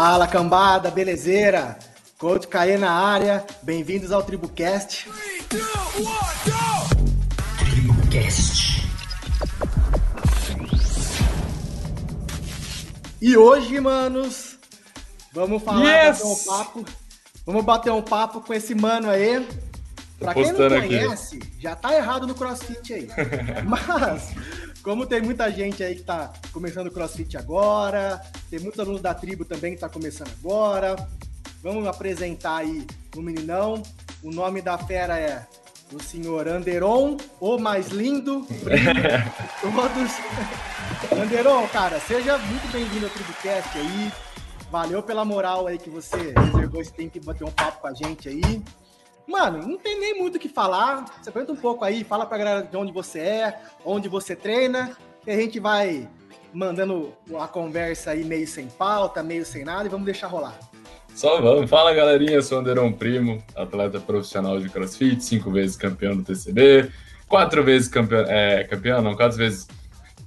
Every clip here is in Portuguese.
Fala cambada, belezeira? Coach Caê na área, bem-vindos ao TribuCast. TribuCast. E hoje, manos, vamos falar, yes! bater um papo. Vamos bater um papo com esse mano aí. Pra quem não conhece, aqui. já tá errado no CrossFit aí. Mas como tem muita gente aí que está começando o CrossFit agora, tem muitos alunos da tribo também que está começando agora. Vamos apresentar aí o meninão. O nome da fera é o senhor Anderon, o mais lindo, todos. Anderon, cara, seja muito bem-vindo ao TribuCast aí. Valeu pela moral aí que você reservou esse tempo e bater um papo com a gente aí. Mano, não tem nem muito o que falar. Você apresenta um pouco aí, fala pra galera de onde você é, onde você treina, e a gente vai mandando a conversa aí meio sem pauta, meio sem nada, e vamos deixar rolar. Só vamos. Fala, galerinha. Eu sou o Anderon Primo, atleta profissional de crossfit, cinco vezes campeão do TCB, quatro vezes campeão, é, campeão não, quatro vezes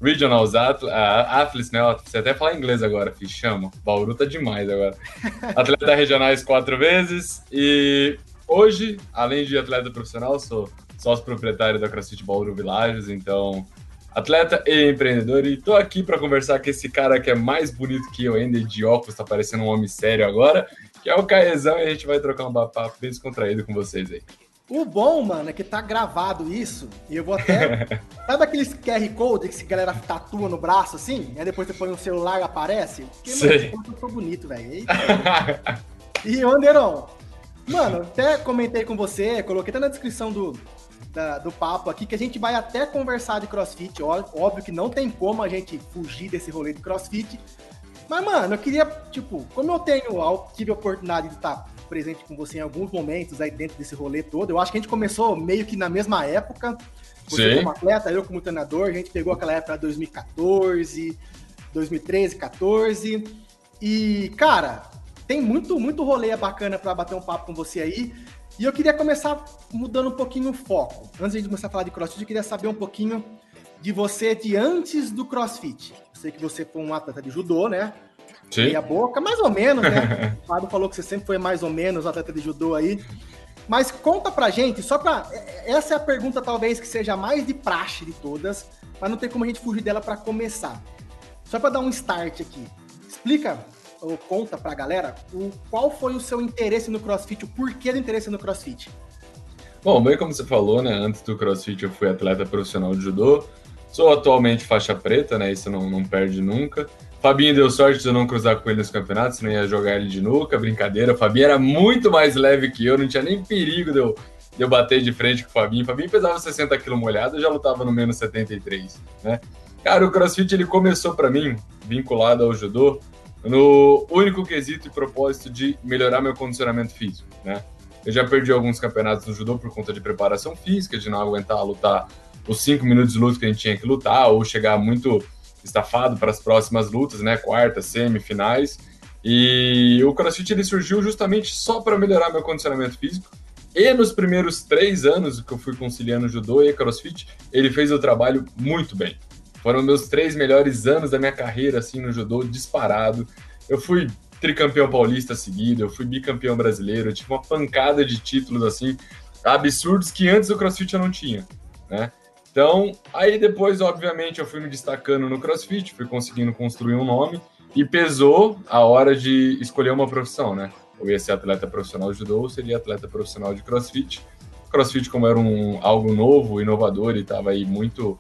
Regionals Athletes, né? Você até fala inglês agora, fiz chama. Bauru tá demais agora. Atleta regionais quatro vezes e Hoje, além de atleta profissional, sou sócio proprietário da CrossFit Bauru Villages, então atleta e empreendedor. E tô aqui para conversar com esse cara que é mais bonito que eu ainda, de óculos, tá parecendo um homem sério agora, que é o Caezão, e a gente vai trocar um papo bem descontraído com vocês aí. O bom, mano, é que tá gravado isso, e eu vou até. Sabe aqueles QR Code que a galera tatua no braço assim? Aí depois você põe no celular e aparece? Porque, mano, eu tô bonito, velho. E, Anderon, Mano, até comentei com você, coloquei até na descrição do, da, do papo aqui que a gente vai até conversar de crossfit. Óbvio que não tem como a gente fugir desse rolê de crossfit. Mas, mano, eu queria, tipo, como eu tenho, tive a oportunidade de estar presente com você em alguns momentos aí dentro desse rolê todo, eu acho que a gente começou meio que na mesma época. Você Sim. como atleta, eu como treinador, a gente pegou aquela época 2014, 2013, 14. E, cara, tem muito, muito rolê bacana para bater um papo com você aí. E eu queria começar mudando um pouquinho o foco. Antes de começar a falar de crossfit, eu queria saber um pouquinho de você de antes do crossfit. Eu sei que você foi um atleta de judô, né? Sim. Meia boca, mais ou menos, né? o Fábio falou que você sempre foi mais ou menos atleta de judô aí. Mas conta pra gente, só pra. Essa é a pergunta, talvez, que seja mais de praxe de todas, mas não tem como a gente fugir dela para começar. Só para dar um start aqui. Explica ou conta pra galera o, qual foi o seu interesse no CrossFit, o porquê do interesse no CrossFit? Bom, bem como você falou, né? Antes do CrossFit eu fui atleta profissional de judô. Sou atualmente faixa preta, né? Isso não, não perde nunca. Fabinho deu sorte de eu não cruzar com ele nos campeonatos, senão ia jogar ele de nuca, brincadeira. O Fabinho era muito mais leve que eu, não tinha nem perigo de eu, de eu bater de frente com o Fabinho. O Fabinho pesava 60 kg molhado, eu já lutava no menos 73, né? Cara, o CrossFit ele começou para mim, vinculado ao judô, no único quesito e propósito de melhorar meu condicionamento físico, né? Eu já perdi alguns campeonatos no judô por conta de preparação física, de não aguentar lutar os cinco minutos de luta que a gente tinha que lutar, ou chegar muito estafado para as próximas lutas, né? Quartas, semifinais. E o CrossFit ele surgiu justamente só para melhorar meu condicionamento físico. E nos primeiros três anos que eu fui conciliando judô e CrossFit, ele fez o trabalho muito bem. Foram meus três melhores anos da minha carreira, assim, no judô, disparado. Eu fui tricampeão paulista seguido, eu fui bicampeão brasileiro, eu tive uma pancada de títulos, assim, absurdos que antes do CrossFit eu não tinha, né? Então, aí depois, obviamente, eu fui me destacando no CrossFit, fui conseguindo construir um nome e pesou a hora de escolher uma profissão, né? Eu ia ser atleta profissional de judô ou seria atleta profissional de CrossFit. CrossFit, como era um, algo novo, inovador e estava aí muito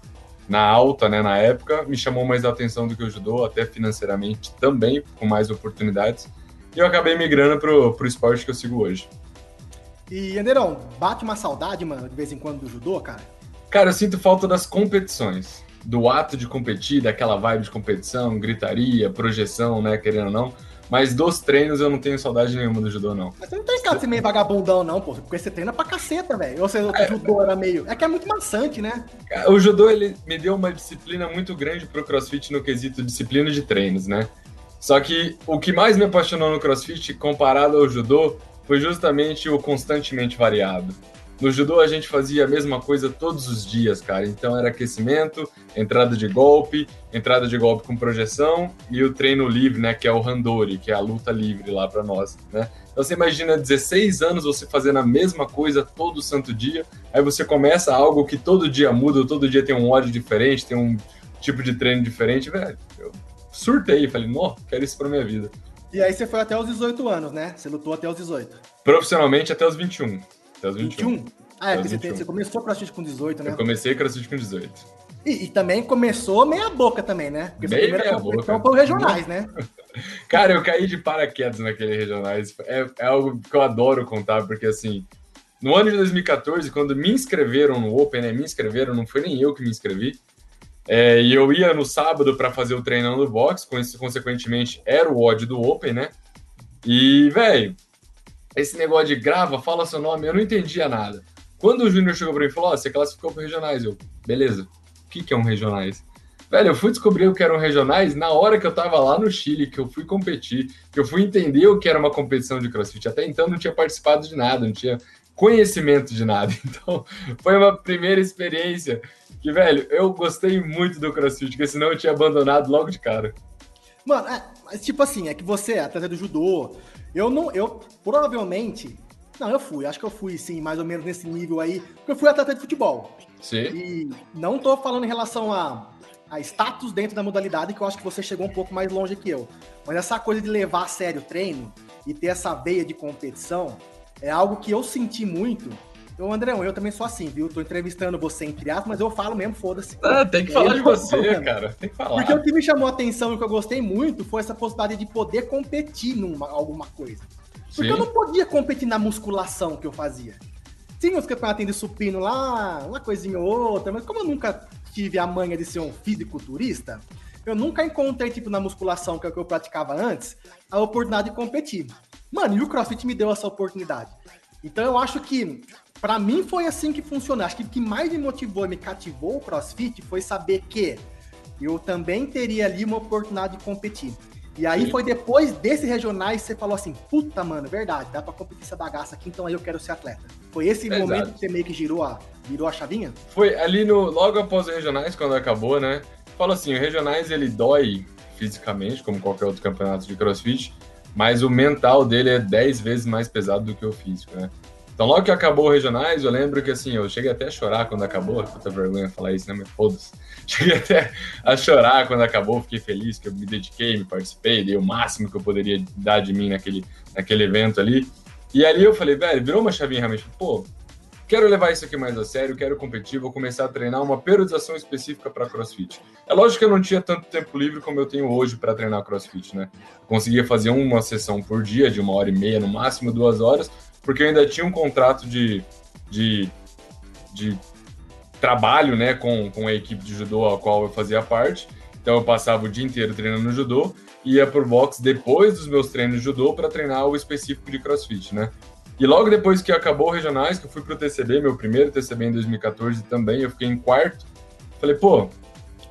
na alta, né, na época, me chamou mais a atenção do que o judô, até financeiramente também, com mais oportunidades. E eu acabei migrando pro, pro esporte que eu sigo hoje. E, Anderão, bate uma saudade, mano, de vez em quando do judô, cara? Cara, eu sinto falta das competições, do ato de competir, daquela vibe de competição, gritaria, projeção, né, querendo ou não. Mas dos treinos eu não tenho saudade nenhuma do judô, não. Mas você não tem cara de ser meio vagabundão, não, pô. Porque você treina pra caceta, velho. Ou seja, o é, judô era meio. É que é muito maçante, né? O judô, ele me deu uma disciplina muito grande pro crossfit no quesito disciplina de treinos, né? Só que o que mais me apaixonou no crossfit, comparado ao judô, foi justamente o constantemente variado. No judô a gente fazia a mesma coisa todos os dias, cara. Então era aquecimento, entrada de golpe, entrada de golpe com projeção e o treino livre, né, que é o randori, que é a luta livre lá para nós, né? Então você imagina 16 anos você fazendo a mesma coisa todo santo dia, aí você começa algo que todo dia muda, todo dia tem um ódio diferente, tem um tipo de treino diferente, velho. Eu surtei, falei, não, quero isso para minha vida. E aí você foi até os 18 anos, né? Você lutou até os 18. Profissionalmente até os 21. Até os 21. 21? Ah, é, porque você, você, começou CrossFit com 18, né? Eu comecei CrossFit com 18. E, e também começou meia boca também, né? Porque meia, meia boca. foi regionais, né? Cara, eu caí de paraquedas naquele regionais. É, é algo que eu adoro contar, porque assim, no ano de 2014, quando me inscreveram no Open, né? Me inscreveram, não foi nem eu que me inscrevi. É, e eu ia no sábado para fazer o treinão do box, consequentemente era o odd do Open, né? E, velho, esse negócio de grava, fala seu nome, eu não entendia nada. Quando o Júnior chegou para mim e falou: oh, você classificou para regionais, eu, beleza, o que, que é um regionais? Velho, eu fui descobrir o que eram regionais na hora que eu tava lá no Chile, que eu fui competir, que eu fui entender o que era uma competição de crossfit. Até então não tinha participado de nada, não tinha conhecimento de nada. Então, foi uma primeira experiência que, velho, eu gostei muito do crossfit, porque senão eu tinha abandonado logo de cara. Mano, é, tipo assim, é que você é atleta do judô. Eu não, eu provavelmente não, eu fui. Acho que eu fui, sim, mais ou menos nesse nível aí. Porque eu fui atleta de futebol. Sim. E não tô falando em relação a, a status dentro da modalidade, que eu acho que você chegou um pouco mais longe que eu. Mas essa coisa de levar a sério o treino e ter essa veia de competição é algo que eu senti muito. Então, Andrão, eu também sou assim, viu? Tô entrevistando você entre aspas, mas eu falo mesmo, foda-se. Ah, tem que falar de você, cara. Tem que falar. Porque o que me chamou a atenção e o que eu gostei muito foi essa possibilidade de poder competir numa alguma coisa. Porque Sim. eu não podia competir na musculação que eu fazia. Tinha os campeonatos de supino lá, uma coisinha ou outra, mas como eu nunca tive a manha de ser um fisiculturista, eu nunca encontrei, tipo, na musculação, que é o que eu praticava antes, a oportunidade de competir. Mano, e o CrossFit me deu essa oportunidade. Então eu acho que, para mim, foi assim que funcionou. Acho que o que mais me motivou e me cativou o CrossFit foi saber que eu também teria ali uma oportunidade de competir. E aí Sim. foi depois desses regionais que você falou assim, puta, mano, verdade, dá pra competir essa bagaça aqui, então aí eu quero ser atleta. Foi esse Exato. momento que você meio que girou a, virou a chavinha? Foi ali no, logo após os regionais, quando acabou, né? Fala assim, o regionais ele dói fisicamente, como qualquer outro campeonato de crossfit, mas o mental dele é 10 vezes mais pesado do que o físico, né? Então, logo que acabou o Regionais, eu lembro que assim, eu cheguei até a chorar quando acabou, puta vergonha falar isso, né? Mas foda-se. Cheguei até a chorar quando acabou, fiquei feliz que eu me dediquei, me participei, dei o máximo que eu poderia dar de mim naquele, naquele evento ali. E ali eu falei, velho, virou uma chavinha realmente, pô, quero levar isso aqui mais a sério, quero competir, vou começar a treinar uma periodização específica para CrossFit. É lógico que eu não tinha tanto tempo livre como eu tenho hoje para treinar CrossFit, né? Conseguia fazer uma sessão por dia, de uma hora e meia, no máximo duas horas, porque eu ainda tinha um contrato de, de, de trabalho né, com, com a equipe de judô a qual eu fazia parte. Então eu passava o dia inteiro treinando judô e ia pro box depois dos meus treinos de judô para treinar o específico de crossfit, né? E logo depois que acabou o regionais, que eu fui pro TCB, meu primeiro TCB em 2014 também, eu fiquei em quarto. Falei, pô,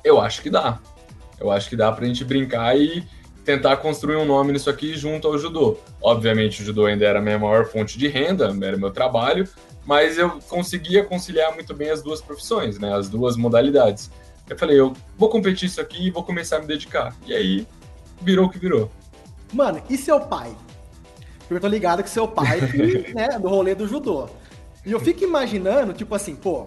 eu acho que dá. Eu acho que dá pra gente brincar e tentar construir um nome nisso aqui junto ao judô. Obviamente, o judô ainda era a minha maior fonte de renda, era meu trabalho, mas eu conseguia conciliar muito bem as duas profissões, né? As duas modalidades. Eu falei, eu vou competir isso aqui e vou começar a me dedicar. E aí, virou o que virou. Mano, e seu pai? Porque eu tô ligado que seu pai, né, do rolê do judô. E eu fico imaginando, tipo assim, pô,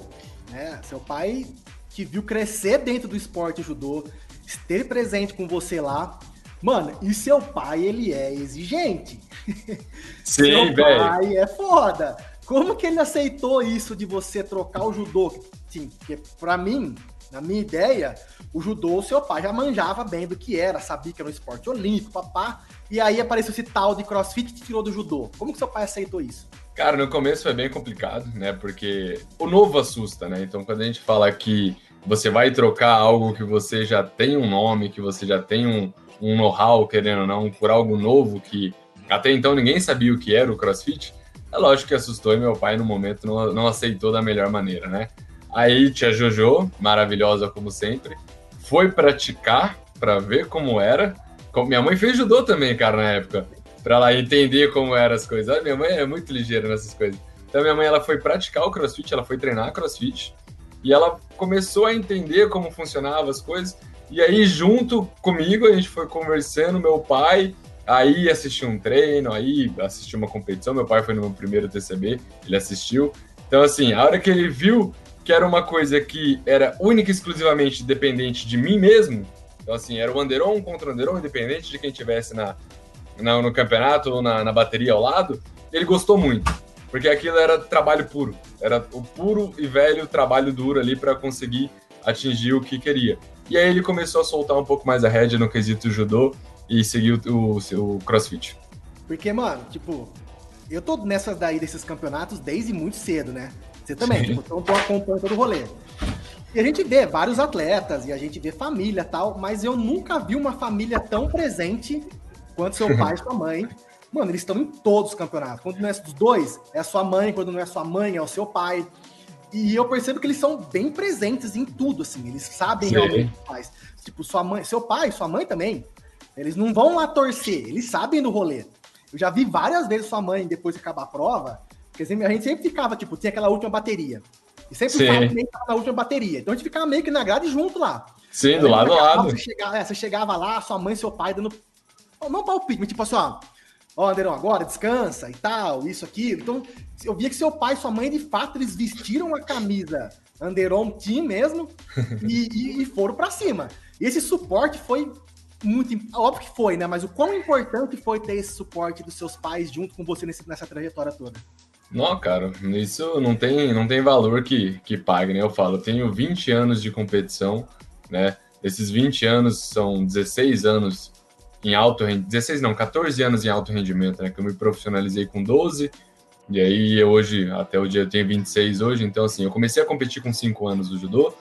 né, seu pai te viu crescer dentro do esporte judô, esteve presente com você lá. Mano, e seu pai, ele é exigente. Sim. Seu pai é foda. Como que ele aceitou isso de você trocar o judô? Sim, porque pra mim, na minha ideia, o judô, o seu pai já manjava bem do que era, sabia que era um esporte olímpico, papá. E aí apareceu esse tal de crossfit que tirou do judô. Como que seu pai aceitou isso? Cara, no começo foi bem complicado, né? Porque o novo assusta, né? Então, quando a gente fala que você vai trocar algo que você já tem um nome, que você já tem um, um know-how, querendo ou não, por algo novo que até então ninguém sabia o que era o crossfit, é lógico que assustou e meu pai, no momento, não, não aceitou da melhor maneira, né? Aí tia Jojo, maravilhosa como sempre, foi praticar para ver como era. Minha mãe fez judô também, cara, na época, para ela entender como eram as coisas. minha mãe é muito ligeira nessas coisas. Então minha mãe ela foi praticar o CrossFit, ela foi treinar CrossFit e ela começou a entender como funcionavam as coisas. E aí junto comigo a gente foi conversando, meu pai aí assistiu um treino, aí assistiu uma competição. Meu pai foi no meu primeiro TCB, ele assistiu. Então assim, a hora que ele viu que era uma coisa que era única e exclusivamente dependente de mim mesmo, então, assim, era o Anderon contra o Anderon, independente de quem tivesse na, na no campeonato ou na, na, bateria ao lado, ele gostou muito. Porque aquilo era trabalho puro. Era o puro e velho trabalho duro ali para conseguir atingir o que queria. E aí ele começou a soltar um pouco mais a rédea no quesito judô e seguiu o, o, o crossfit. Porque, mano, tipo, eu tô nessas daí desses campeonatos desde muito cedo, né? Você também, Sim. tipo, então tô acompanhando todo o rolê. E a gente vê vários atletas e a gente vê família tal, mas eu nunca vi uma família tão presente quanto seu pai e sua mãe. Mano, eles estão em todos os campeonatos. Quando não é dos dois, é a sua mãe. Quando não é sua mãe, é o seu pai. E eu percebo que eles são bem presentes em tudo, assim. Eles sabem Sim. realmente o que faz. Tipo, sua mãe, seu pai, sua mãe também. Eles não vão lá torcer, eles sabem do rolê. Eu já vi várias vezes sua mãe, depois de acabar a prova, porque a gente sempre ficava, tipo, tinha aquela última bateria. E sempre Sim. o Fábio também na última bateria. Então a gente ficava meio que na grade junto lá. Sim, do lado a lado. Você chegava, é, você chegava lá, sua mãe e seu pai dando. Não palpite, mas tipo assim, ó. Ó, Anderão, agora descansa e tal, isso, aquilo. Então, eu via que seu pai e sua mãe, de fato, eles vestiram a camisa Anderon Team mesmo e, e, e foram para cima. E esse suporte foi muito. Óbvio que foi, né? Mas o quão importante foi ter esse suporte dos seus pais junto com você nesse, nessa trajetória toda? Não, cara, isso não tem, não tem valor que, que pague, né? Eu falo, eu tenho 20 anos de competição, né? Esses 20 anos são 16 anos em alto rendimento, 16 não, 14 anos em alto rendimento, né? Que eu me profissionalizei com 12, e aí hoje, até o dia eu tenho 26 hoje, então assim, eu comecei a competir com 5 anos do judô,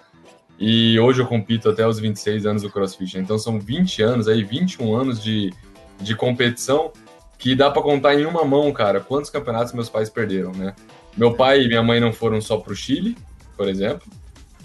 e hoje eu compito até os 26 anos do crossfit. Então são 20 anos aí, 21 anos de, de competição que dá para contar em uma mão, cara, quantos campeonatos meus pais perderam, né? Meu pai e minha mãe não foram só para o Chile, por exemplo.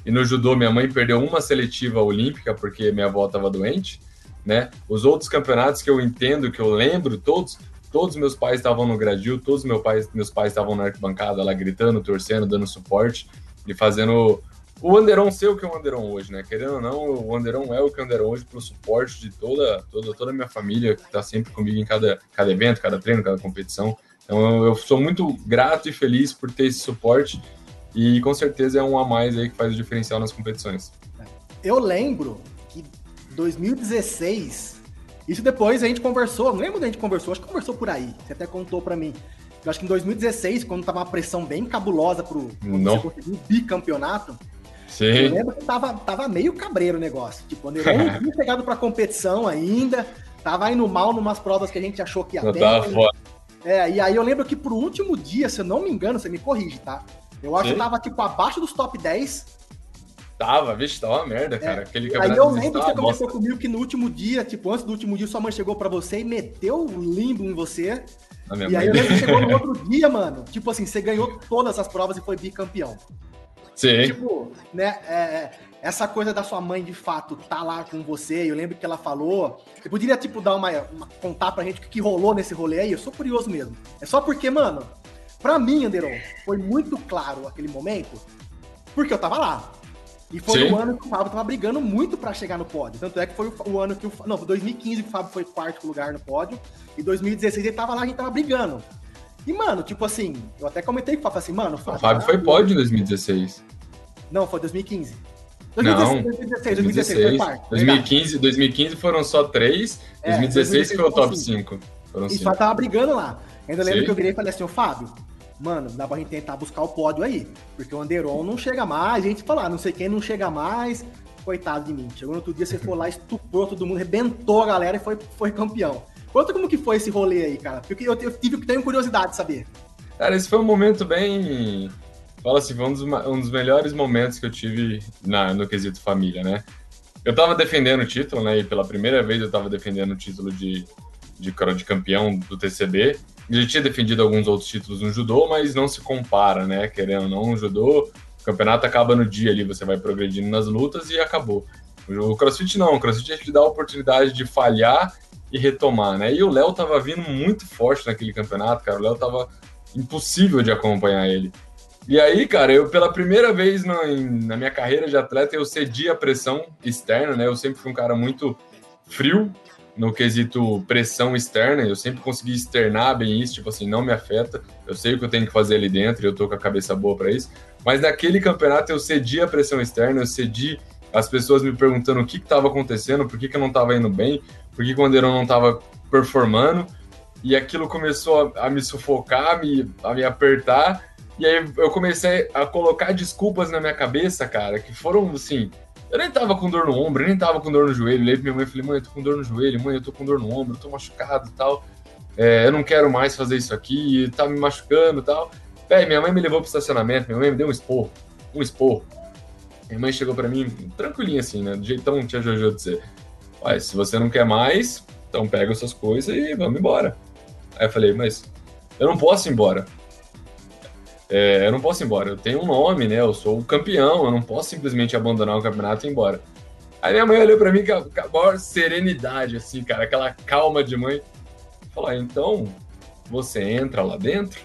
E no judô, minha mãe perdeu uma seletiva olímpica porque minha avó estava doente, né? Os outros campeonatos que eu entendo, que eu lembro, todos, todos meus pais estavam no gradil, todos meus pais, meus pais estavam na arquibancada lá gritando, torcendo, dando suporte e fazendo o Anderon ser o que é o Anderon hoje, né? Querendo ou não, o Anderon é o que é o Anderon hoje pelo suporte de toda, toda, toda a minha família que está sempre comigo em cada, cada evento, cada treino, cada competição. Então eu, eu, sou muito grato e feliz por ter esse suporte e com certeza é um a mais aí que faz o diferencial nas competições. Eu lembro que 2016, isso depois a gente conversou, não lembro da gente conversou, acho que conversou por aí, você até contou para mim. Eu acho que em 2016, quando tava uma pressão bem cabulosa pro, pro você conseguir um bicampeonato, Sim. Eu lembro que tava, tava meio cabreiro o negócio. Tipo, eu não tinha chegado pra competição ainda, tava indo mal numas provas que a gente achou que ia bem. É, e aí eu lembro que pro último dia, se eu não me engano, você me corrige, tá? Eu acho Sim. que tava, tipo, abaixo dos top 10. Tava, vixe, tava uma merda, é, cara. Aquele aí eu lembro que você começou comigo que no último dia, tipo, antes do último dia, sua mãe chegou pra você e meteu o limbo em você. E aí eu lembro que chegou no outro dia, mano. Tipo assim, você ganhou todas as provas e foi bicampeão. Sim. Tipo, né, é, é, essa coisa da sua mãe de fato tá lá com você, eu lembro que ela falou. Você poderia, tipo, dar uma, uma contar pra gente o que, que rolou nesse rolê aí? Eu sou curioso mesmo. É só porque, mano, pra mim, Anderon, foi muito claro aquele momento, porque eu tava lá. E foi Sim. o ano que o Fábio tava brigando muito para chegar no pódio. Tanto é que foi o, o ano que o. Não, 2015 que o Fábio foi quarto lugar no pódio. E 2016 ele tava lá, a gente tava brigando. E, mano, tipo assim, eu até comentei com o Fábio assim, mano. O Fábio, Fábio foi pódio em 2016. Não, foi 2015. 2016, não, 2016, 2016, 2016 foi 2015, 2015 foram só três, é, 2016, 2016 foi o top 5. Foram e só tava brigando lá. Ainda lembro que eu virei e falei assim, ô Fábio, mano, dá pra gente tentar buscar o pódio aí. Porque o Anderon não chega mais, a gente fala, ah, não sei quem não chega mais, coitado de mim. Chegou no outro dia, você foi lá, estuprou todo mundo, arrebentou a galera e foi, foi campeão. Conta como que foi esse rolê aí, cara. Porque eu, eu tive que ter curiosidade de saber. Cara, esse foi um momento bem. Fala assim, foi um dos, um dos melhores momentos que eu tive na, no quesito família, né? Eu tava defendendo o título, né? E pela primeira vez eu tava defendendo o título de, de, de campeão do TCB. Eu já tinha defendido alguns outros títulos no judô, mas não se compara, né? Querendo ou não, o judô, o campeonato acaba no dia ali, você vai progredindo nas lutas e acabou. O crossfit não, o crossfit te dá a oportunidade de falhar e retomar, né? E o Léo tava vindo muito forte naquele campeonato, cara. O Léo tava impossível de acompanhar ele. E aí, cara, eu pela primeira vez na, na minha carreira de atleta, eu cedi a pressão externa, né? Eu sempre fui um cara muito frio no quesito pressão externa, eu sempre consegui externar bem isso, tipo assim, não me afeta, eu sei o que eu tenho que fazer ali dentro e eu tô com a cabeça boa para isso. Mas naquele campeonato eu cedi a pressão externa, eu cedi as pessoas me perguntando o que estava acontecendo, por que, que eu não estava indo bem, por que, que o Anderon não estava performando, e aquilo começou a, a me sufocar, a me, a me apertar, e aí eu comecei a colocar desculpas na minha cabeça, cara, que foram assim. Eu nem tava com dor no ombro, eu nem tava com dor no joelho. Levei pra minha mãe e falei, mãe, eu tô com dor no joelho, mãe, eu tô com dor no ombro, eu tô machucado e tal. É, eu não quero mais fazer isso aqui, tá me machucando e tal. Véi, minha mãe me levou pro estacionamento, minha mãe me deu um esporro, um esporro. Minha mãe chegou para mim, tranquilinha assim, né? Do jeitão tia Jojo dizer. Ué, se você não quer mais, então pega suas coisas e vamos embora. Aí eu falei, mas eu não posso ir embora. É, eu não posso ir embora. Eu tenho um nome, né? Eu sou o campeão. Eu não posso simplesmente abandonar o campeonato e ir embora. Aí minha mãe olhou para mim com a, com a maior serenidade, assim, cara, aquela calma de mãe. Falou: ah, então você entra lá dentro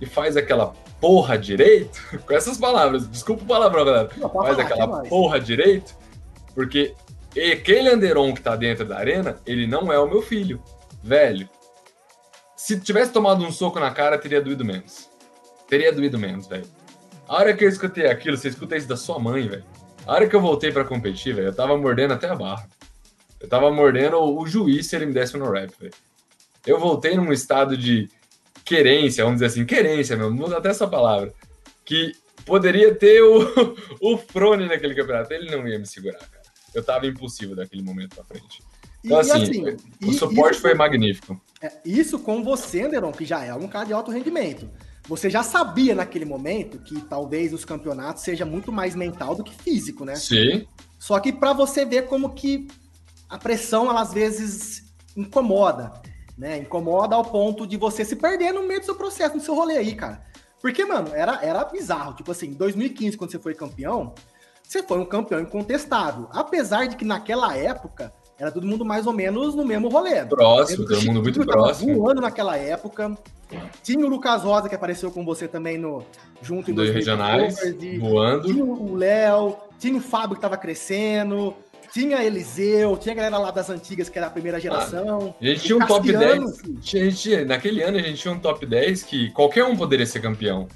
e faz aquela porra direito, com essas palavras, desculpa o palavrão, galera, não, faz aquela porra direito, porque aquele Anderon que tá dentro da arena, ele não é o meu filho, velho. Se tivesse tomado um soco na cara, teria doído menos teria doído menos, velho. A hora que eu escutei aquilo, você escuta isso da sua mãe, velho. A hora que eu voltei para competir, velho, eu tava mordendo até a barra. Eu tava mordendo o, juiz se ele me desse no rap, velho. Eu voltei num estado de querência, vamos dizer assim, querência mesmo, muda até essa palavra. Que poderia ter o, o Frone naquele campeonato. Ele não ia me segurar, cara. Eu tava impossível daquele momento pra frente. Então, assim, assim, o suporte foi magnífico. É, isso com você, Anderon, que já é um cara de alto rendimento. Você já sabia naquele momento que talvez os campeonatos seja muito mais mental do que físico, né? Sim. Só que para você ver como que a pressão ela, às vezes incomoda, né? Incomoda ao ponto de você se perder no meio do seu processo, no seu rolê aí, cara. Porque, mano, era, era bizarro. Tipo assim, em 2015, quando você foi campeão, você foi um campeão incontestável. Apesar de que naquela época era todo mundo mais ou menos no mesmo rolê. Próximo, todo mundo muito próximo. Um ano naquela época. Tinha o Lucas Rosa, que apareceu com você também no junto em Dois regionais, voando. Tinha o Léo, tinha o Fábio que estava crescendo, tinha Eliseu, tinha a galera lá das antigas, que era a primeira geração. Ah, a gente tinha um top 10. Gente, naquele ano a gente tinha um top 10 que qualquer um poderia ser campeão.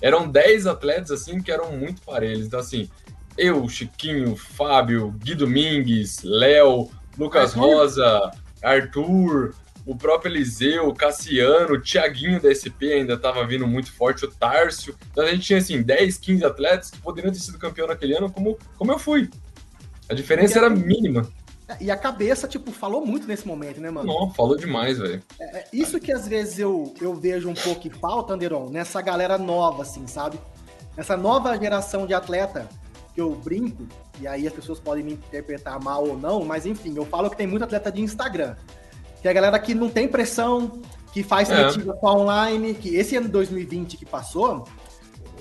Eram 10 atletas assim que eram muito parelhos. Então, assim, eu, Chiquinho, Fábio, Gui Domingues, Léo, Lucas Rosa, Arthur, o próprio Eliseu, o Cassiano, o Thiaguinho da SP ainda estava vindo muito forte, o Tárcio. Então a gente tinha assim 10, 15 atletas que poderiam ter sido campeão naquele ano, como, como eu fui. A diferença era mínima. E a cabeça, tipo, falou muito nesse momento, né, mano? Não, falou demais, velho. É, é, isso que às vezes eu, eu vejo um pouco que falta, Anderon, nessa galera nova, assim, sabe? Essa nova geração de atleta que eu brinco, e aí as pessoas podem me interpretar mal ou não, mas enfim, eu falo que tem muito atleta de Instagram. Que é a galera que não tem pressão, que faz seletiva é. online, que esse ano 2020 que passou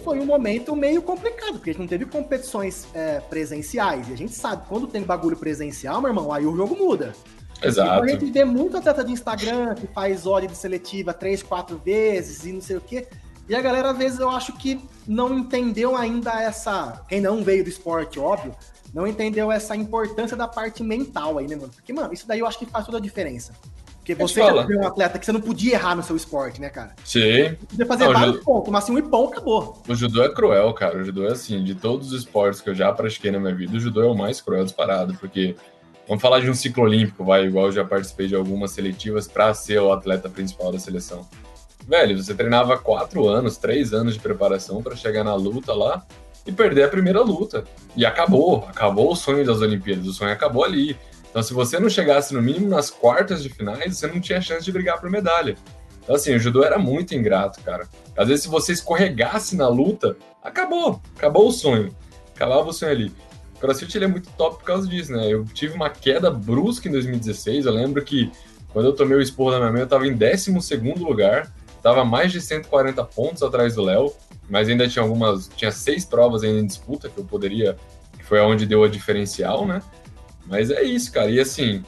foi um momento meio complicado, porque a gente não teve competições é, presenciais. E a gente sabe, quando tem bagulho presencial, meu irmão, aí o jogo muda. Exato. Então a gente vê muito atleta de Instagram que faz hora de seletiva três, quatro vezes e não sei o quê. E a galera, às vezes, eu acho que não entendeu ainda essa. Quem não veio do esporte, óbvio, não entendeu essa importância da parte mental aí, né, mano? Porque, mano, isso daí eu acho que faz toda a diferença. Porque você já foi um atleta que você não podia errar no seu esporte, né, cara? Sim. Você podia fazer não, vários judô... pontos, mas assim, um ipom acabou. O judô é cruel, cara. O judô é assim, de todos os esportes que eu já pratiquei na minha vida, o judô é o mais cruel disparado, porque vamos falar de um ciclo olímpico, vai, igual eu já participei de algumas seletivas para ser o atleta principal da seleção velho, você treinava quatro anos, três anos de preparação para chegar na luta lá e perder a primeira luta. E acabou, acabou o sonho das Olimpíadas, o sonho acabou ali. Então, se você não chegasse no mínimo nas quartas de finais, você não tinha chance de brigar por medalha. Então, assim, o judô era muito ingrato, cara. Às vezes, se você escorregasse na luta, acabou, acabou o sonho, acabava o sonho ali. O CrossFit ele é muito top por causa disso, né? Eu tive uma queda brusca em 2016. Eu lembro que quando eu tomei o esporro da minha mãe, eu estava em 12 lugar. Tava mais de 140 pontos atrás do Léo, mas ainda tinha algumas, tinha seis provas ainda em disputa que eu poderia, que foi onde deu a diferencial, né? Mas é isso, cara. E assim,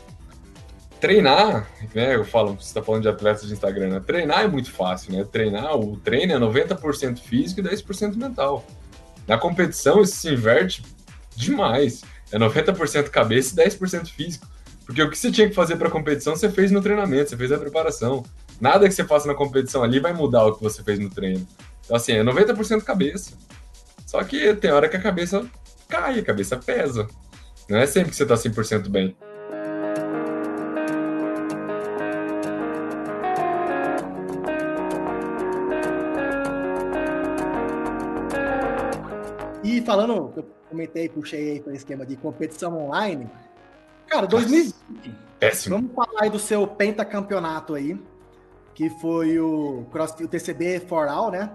treinar, né? Eu falo, você está falando de atletas de Instagram, né? Treinar é muito fácil, né? Treinar, o treino é 90% físico e 10% mental. Na competição, isso se inverte demais. É 90% cabeça e 10% físico. Porque o que você tinha que fazer para a competição, você fez no treinamento, você fez na preparação. Nada que você faça na competição ali vai mudar o que você fez no treino. Então, assim, é 90% cabeça. Só que tem hora que a cabeça cai, a cabeça pesa. Não é sempre que você está 100% bem. E falando, eu comentei, puxei aí para o esquema de competição online, Cara, 2020. Péssimo. Vamos falar aí do seu pentacampeonato aí, que foi o, CrossFit, o TCB For All, né?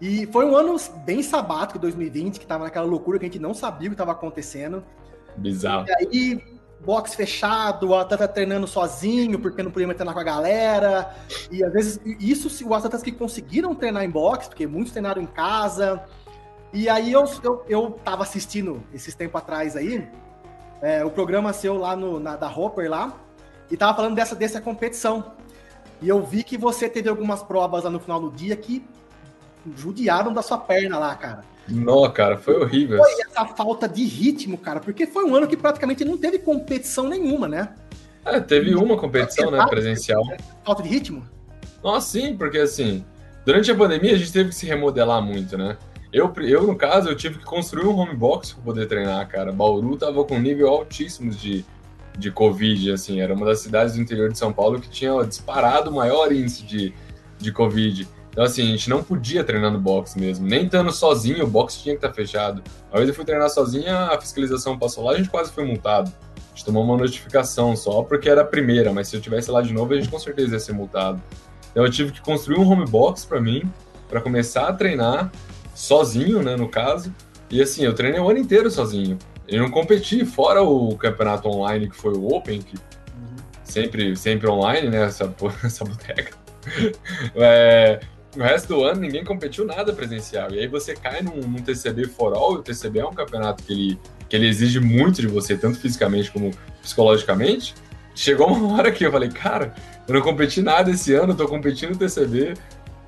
E foi um ano bem sabático, 2020, que tava naquela loucura que a gente não sabia o que estava acontecendo. Bizarro. E aí, box fechado, o atleta treinando sozinho, porque não podia treinar com a galera. E às vezes, isso os atletas que conseguiram treinar em box, porque muitos treinaram em casa. E aí eu, eu, eu tava assistindo esses tempos atrás aí, é, o programa seu lá no, na, da Hopper lá, e tava falando dessa, dessa competição. E eu vi que você teve algumas provas lá no final do dia que judiaram da sua perna lá, cara. Não, cara, foi horrível. Foi essa falta de ritmo, cara, porque foi um ano que praticamente não teve competição nenhuma, né? É, teve uma competição, né, presencial. Falta de ritmo? Nossa, sim, porque assim, durante a pandemia a gente teve que se remodelar muito, né? Eu, eu, no caso, eu tive que construir um home box para poder treinar, cara. Bauru tava com nível altíssimo de, de Covid, assim. Era uma das cidades do interior de São Paulo que tinha disparado o maior índice de, de Covid. Então, assim, a gente não podia treinar no box mesmo. Nem estando sozinho, o box tinha que estar tá fechado. Uma vez eu fui treinar sozinho, a fiscalização passou lá, a gente quase foi multado. A gente tomou uma notificação só porque era a primeira, mas se eu tivesse lá de novo, a gente com certeza ia ser multado. Então, eu tive que construir um home box para mim, para começar a treinar sozinho, né, no caso. E assim, eu treinei o ano inteiro sozinho. Eu não competi, fora o campeonato online que foi o Open, que sempre, sempre online, né, essa, essa boteca. é, o resto do ano ninguém competiu nada presencial. E aí você cai num, num TCB for all, e o TCB é um campeonato que ele, que ele exige muito de você, tanto fisicamente como psicologicamente. Chegou uma hora que eu falei, cara, eu não competi nada esse ano, tô competindo no TCB,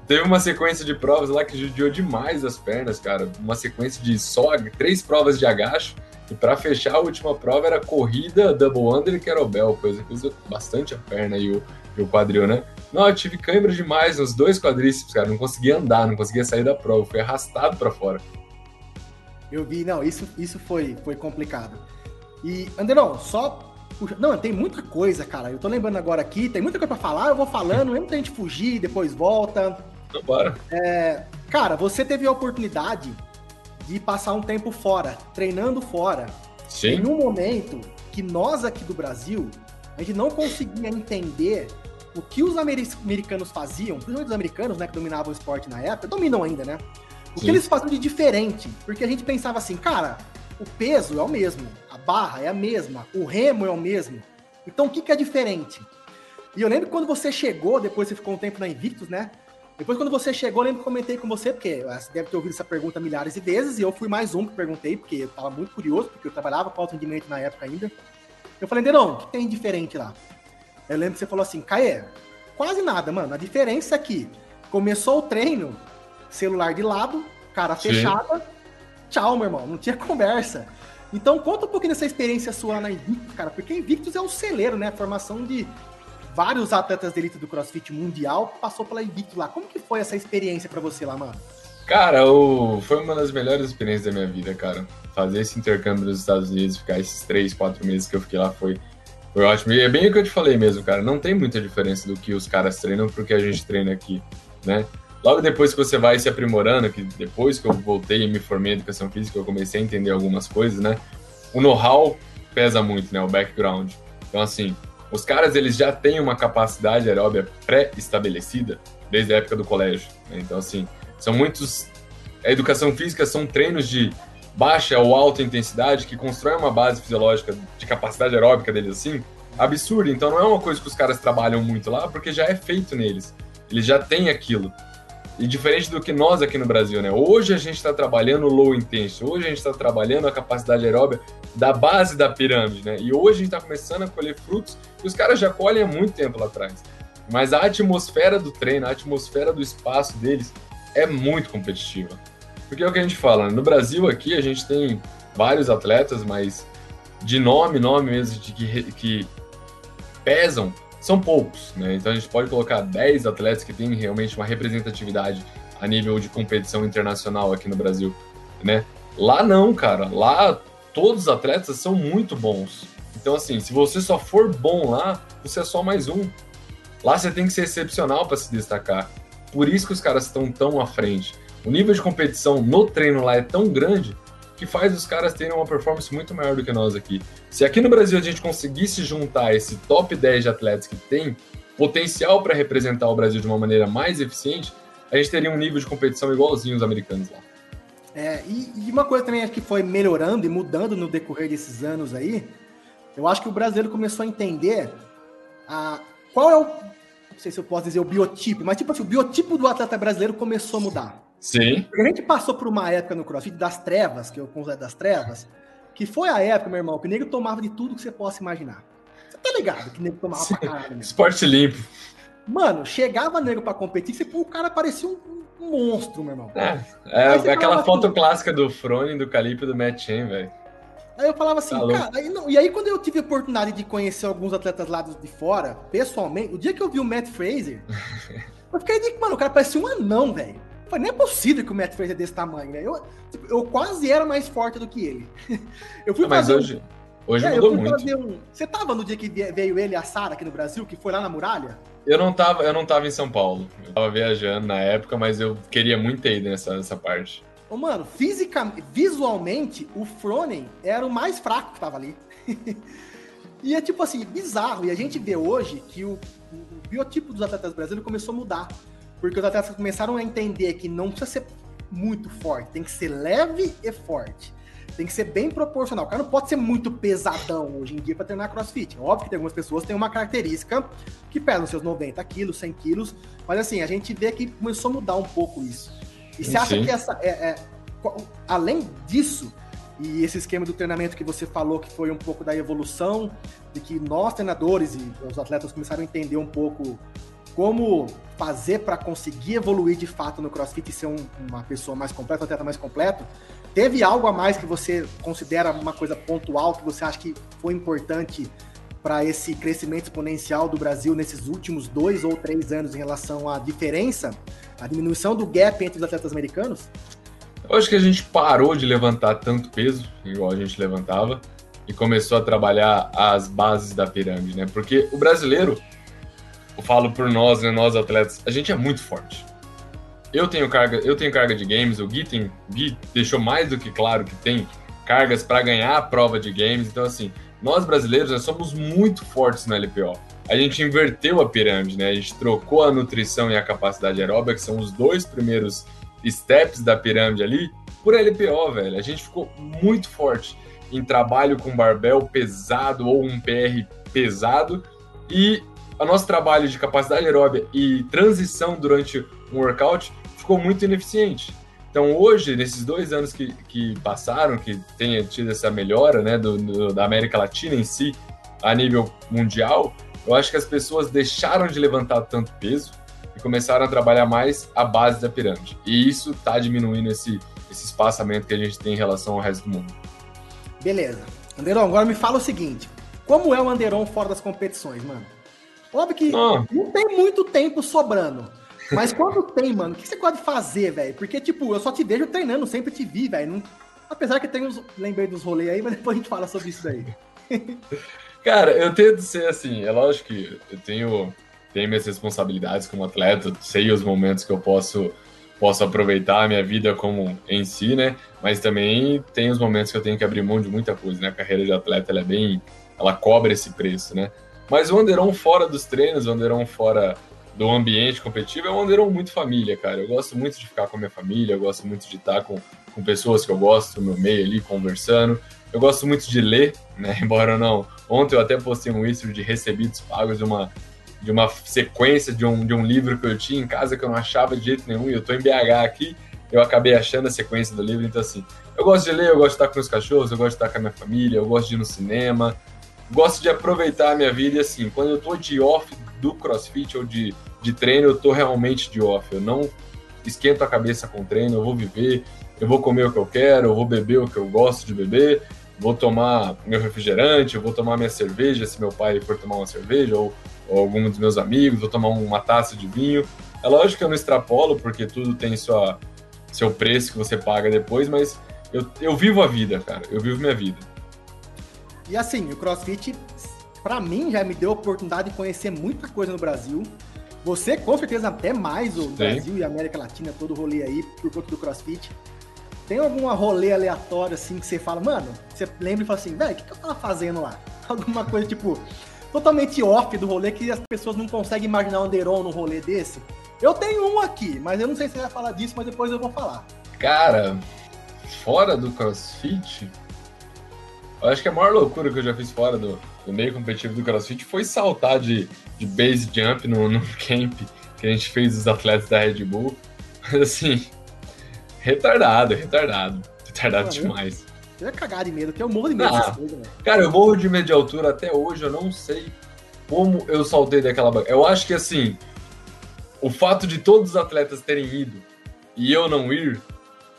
Teve uma sequência de provas lá que judiou demais as pernas, cara. Uma sequência de só três provas de agacho. E para fechar a última prova era corrida, double under e kettlebell, coisa que usa bastante a perna e o, o quadril, né? Não, eu tive câimbra demais nos dois quadríceps, cara. Não conseguia andar, não conseguia sair da prova. Fui arrastado para fora. Eu vi, não, isso, isso foi, foi complicado. E, Anderão, só. Não, tem muita coisa, cara. Eu tô lembrando agora aqui, tem muita coisa pra falar, eu vou falando, mesmo que a gente fugir, depois volta. Então, bora. É, cara, você teve a oportunidade de passar um tempo fora, treinando fora. Sim. Em um momento que nós aqui do Brasil, a gente não conseguia entender o que os americanos faziam, principalmente os americanos, né, que dominavam o esporte na época, dominam ainda, né? O Sim. que eles faziam de diferente? Porque a gente pensava assim, cara, o peso é o mesmo, a barra é a mesma, o remo é o mesmo. Então o que, que é diferente? E eu lembro que quando você chegou, depois você ficou um tempo na Invictus, né? Depois, quando você chegou, eu lembro que comentei com você, porque você deve ter ouvido essa pergunta milhares de vezes, e eu fui mais um que perguntei, porque eu estava muito curioso, porque eu trabalhava com alto rendimento na época ainda. Eu falei, Denão, o que tem diferente lá? Eu lembro que você falou assim, Caê, quase nada, mano. A diferença é que começou o treino, celular de lado, cara Sim. fechada, tchau, meu irmão, não tinha conversa. Então, conta um pouquinho dessa experiência sua na Invictus, cara, porque Invictus é o celeiro, né? Formação de vários atletas de elite do CrossFit mundial passou pela Invictus lá. Como que foi essa experiência para você lá, mano? Cara, o... foi uma das melhores experiências da minha vida, cara. Fazer esse intercâmbio nos Estados Unidos, ficar esses três, quatro meses que eu fiquei lá foi, foi ótimo. E é bem o que eu te falei mesmo, cara. Não tem muita diferença do que os caras treinam pro que a gente treina aqui, né? Logo depois que você vai se aprimorando, que depois que eu voltei e me formei em educação física, eu comecei a entender algumas coisas, né? O know-how pesa muito, né? O background. Então, assim, os caras eles já têm uma capacidade aeróbia pré-estabelecida desde a época do colégio. Né? Então, assim, são muitos. A educação física são treinos de baixa ou alta intensidade que constroem uma base fisiológica de capacidade aeróbica deles assim absurda. Então, não é uma coisa que os caras trabalham muito lá, porque já é feito neles. Eles já têm aquilo. E diferente do que nós aqui no Brasil, né? Hoje a gente está trabalhando low intensity, hoje a gente está trabalhando a capacidade aeróbica da base da pirâmide, né? E hoje a gente está começando a colher frutos que os caras já colhem há muito tempo lá atrás. Mas a atmosfera do treino, a atmosfera do espaço deles é muito competitiva. Porque é o que a gente fala, né? no Brasil aqui a gente tem vários atletas, mas de nome, nome mesmo, de que, que pesam, são poucos, né? Então a gente pode colocar 10 atletas que têm realmente uma representatividade a nível de competição internacional aqui no Brasil, né? Lá não, cara. Lá todos os atletas são muito bons. Então, assim, se você só for bom lá, você é só mais um. Lá você tem que ser excepcional para se destacar. Por isso que os caras estão tão à frente. O nível de competição no treino lá é tão grande que faz os caras terem uma performance muito maior do que nós aqui. Se aqui no Brasil a gente conseguisse juntar esse top 10 de atletas que tem potencial para representar o Brasil de uma maneira mais eficiente, a gente teria um nível de competição igualzinho os americanos lá. É, e, e, uma coisa também que foi melhorando e mudando no decorrer desses anos aí, eu acho que o brasileiro começou a entender a, qual é o, não sei se eu posso dizer o biotipo, mas tipo assim, o biotipo do atleta brasileiro começou a mudar. Sim. Porque a gente passou por uma época no CrossFit das trevas, que eu considero das trevas, que foi a época, meu irmão, que o nego tomava de tudo que você possa imaginar. Você tá ligado que o nego tomava Sim. pra caralho. Esporte limpo. Mano, chegava nego pra competir, você, pô, o cara parecia um, um monstro, meu irmão. É, é aquela foto assim, clássica do Frone, do Calipe e do Matt Chen, velho. Aí eu falava assim, tá cara, aí, não, e aí quando eu tive a oportunidade de conhecer alguns atletas lá de fora, pessoalmente, o dia que eu vi o Matt Fraser, eu fiquei de, mano, o cara parecia um anão, velho. Falei, nem é possível que o Matt Fraser é desse tamanho, né? Eu, tipo, eu quase era mais forte do que ele. eu fui Mas hoje, um... hoje é, mudou muito. Um... Você tava no dia que veio ele e a Sara aqui no Brasil, que foi lá na muralha? Eu não tava, eu não tava em São Paulo. Eu tava viajando na época, mas eu queria muito ter ido nessa, nessa parte. Ô, mano, fisicamente, visualmente, o Fronen era o mais fraco que tava ali. e é tipo assim, bizarro. E a gente vê hoje que o, o biotipo dos atletas brasileiros começou a mudar. Porque os atletas começaram a entender que não precisa ser muito forte, tem que ser leve e forte. Tem que ser bem proporcional. O cara não pode ser muito pesadão hoje em dia para treinar crossfit. Óbvio que tem algumas pessoas que têm uma característica que pesam seus 90 quilos, 100 quilos, mas assim, a gente vê que começou a mudar um pouco isso. E você acha que essa. É, é, além disso, e esse esquema do treinamento que você falou que foi um pouco da evolução, de que nós treinadores e os atletas começaram a entender um pouco como fazer para conseguir evoluir de fato no CrossFit e ser um, uma pessoa mais completa, um atleta mais completo. Teve algo a mais que você considera uma coisa pontual que você acha que foi importante para esse crescimento exponencial do Brasil nesses últimos dois ou três anos em relação à diferença, a diminuição do gap entre os atletas americanos? Eu acho que a gente parou de levantar tanto peso, igual a gente levantava, e começou a trabalhar as bases da pirâmide, né? Porque o brasileiro, eu falo por nós, né, nós atletas, a gente é muito forte. Eu tenho carga, eu tenho carga de games, o Gui, tem, Gui deixou mais do que claro que tem cargas para ganhar a prova de games, então assim, nós brasileiros nós somos muito fortes no LPO. A gente inverteu a pirâmide, né? A gente trocou a nutrição e a capacidade aeróbica, que são os dois primeiros steps da pirâmide ali, por LPO, velho. A gente ficou muito forte em trabalho com barbel pesado ou um PR pesado e o nosso trabalho de capacidade aeróbica e transição durante um workout ficou muito ineficiente. Então, hoje, nesses dois anos que, que passaram, que tenha tido essa melhora né, do, do, da América Latina em si, a nível mundial, eu acho que as pessoas deixaram de levantar tanto peso e começaram a trabalhar mais a base da pirâmide. E isso está diminuindo esse, esse espaçamento que a gente tem em relação ao resto do mundo. Beleza. Anderon, agora me fala o seguinte: como é o Anderon fora das competições, mano? Óbvio que ah. não tem muito tempo sobrando. Mas quando tem, mano, o que você pode fazer, velho? Porque, tipo, eu só te vejo treinando, sempre te vi, velho. Não... Apesar que tem uns. Lembrei dos rolês aí, mas depois a gente fala sobre isso daí. Cara, eu tento ser assim, é lógico que eu tenho, tenho minhas responsabilidades como atleta, sei os momentos que eu posso, posso aproveitar a minha vida como em si, né? Mas também tem os momentos que eu tenho que abrir mão de muita coisa, né? A carreira de atleta, ela é bem. Ela cobra esse preço, né? Mas o Anderon fora dos treinos, o Anderon fora do ambiente competitivo é um Anderon muito família, cara. Eu gosto muito de ficar com a minha família, eu gosto muito de estar com, com pessoas que eu gosto no meu meio ali, conversando. Eu gosto muito de ler, né? Embora não. Ontem eu até postei um history de recebidos pagos de uma, de uma sequência de um, de um livro que eu tinha em casa que eu não achava de jeito nenhum, e eu tô em BH aqui, eu acabei achando a sequência do livro, então assim, eu gosto de ler, eu gosto de estar com os cachorros, eu gosto de estar com a minha família, eu gosto de ir no cinema, gosto de aproveitar a minha vida e assim, quando eu tô de off do crossfit ou de, de treino, eu tô realmente de off, eu não esquento a cabeça com treino, eu vou viver, eu vou comer o que eu quero, eu vou beber o que eu gosto de beber, vou tomar meu refrigerante, eu vou tomar minha cerveja, se meu pai for tomar uma cerveja, ou, ou algum dos meus amigos, vou tomar uma taça de vinho. É lógico que eu não extrapolo, porque tudo tem sua, seu preço que você paga depois, mas eu, eu vivo a vida, cara, eu vivo minha vida. E assim, o CrossFit, para mim, já me deu a oportunidade de conhecer muita coisa no Brasil. Você, com certeza, até mais o Sim. Brasil e a América Latina, todo o rolê aí, por conta do CrossFit. Tem alguma rolê aleatório assim que você fala, mano, você lembra e fala assim, velho, o que, que eu tava fazendo lá? Alguma coisa tipo, totalmente off do rolê que as pessoas não conseguem imaginar um Anderon num rolê desse? Eu tenho um aqui, mas eu não sei se você vai falar disso, mas depois eu vou falar. Cara, fora do CrossFit, eu acho que a maior loucura que eu já fiz fora do, do meio competitivo do CrossFit foi saltar de, de base jump no, no camp que a gente fez os atletas da Red Bull. Mas assim, Retardado, retardado. Retardado demais. Eu ia cagar de medo, eu morro de medo ah, coisas, Cara, eu morro de medo de altura até hoje, eu não sei como eu saltei daquela banca. Eu acho que assim, o fato de todos os atletas terem ido e eu não ir,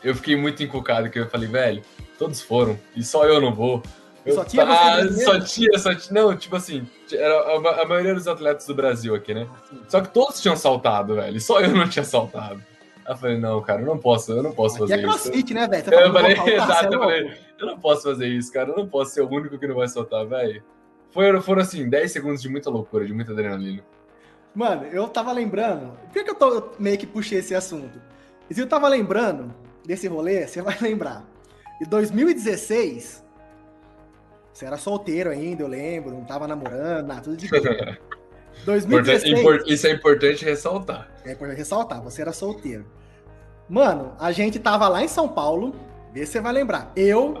eu fiquei muito encucado, que eu falei, velho, todos foram, e só eu não vou. Eu, só tinha ah, só tinha, só tinha. Não, tipo assim, era a, a, maioria dos atletas do Brasil aqui, né? Só que todos tinham saltado, velho. Só eu não tinha saltado. Eu falei, não, cara, eu não posso, eu não posso Aqui fazer é crossfit, isso. né, velho? Eu falei, exato, eu falei, eu não posso fazer isso, cara, eu não posso ser o único que não vai soltar, velho. Foram, foram, assim, 10 segundos de muita loucura, de muita adrenalina. Mano, eu tava lembrando, por que, que eu, tô, eu meio que puxei esse assunto? E se eu tava lembrando desse rolê, você vai lembrar. Em 2016, você era solteiro ainda, eu lembro, não tava namorando, nada, tudo de bem. 2016. Isso é importante ressaltar. É importante ressaltar, você era solteiro. Mano, a gente tava lá em São Paulo, vê se você vai lembrar. Eu,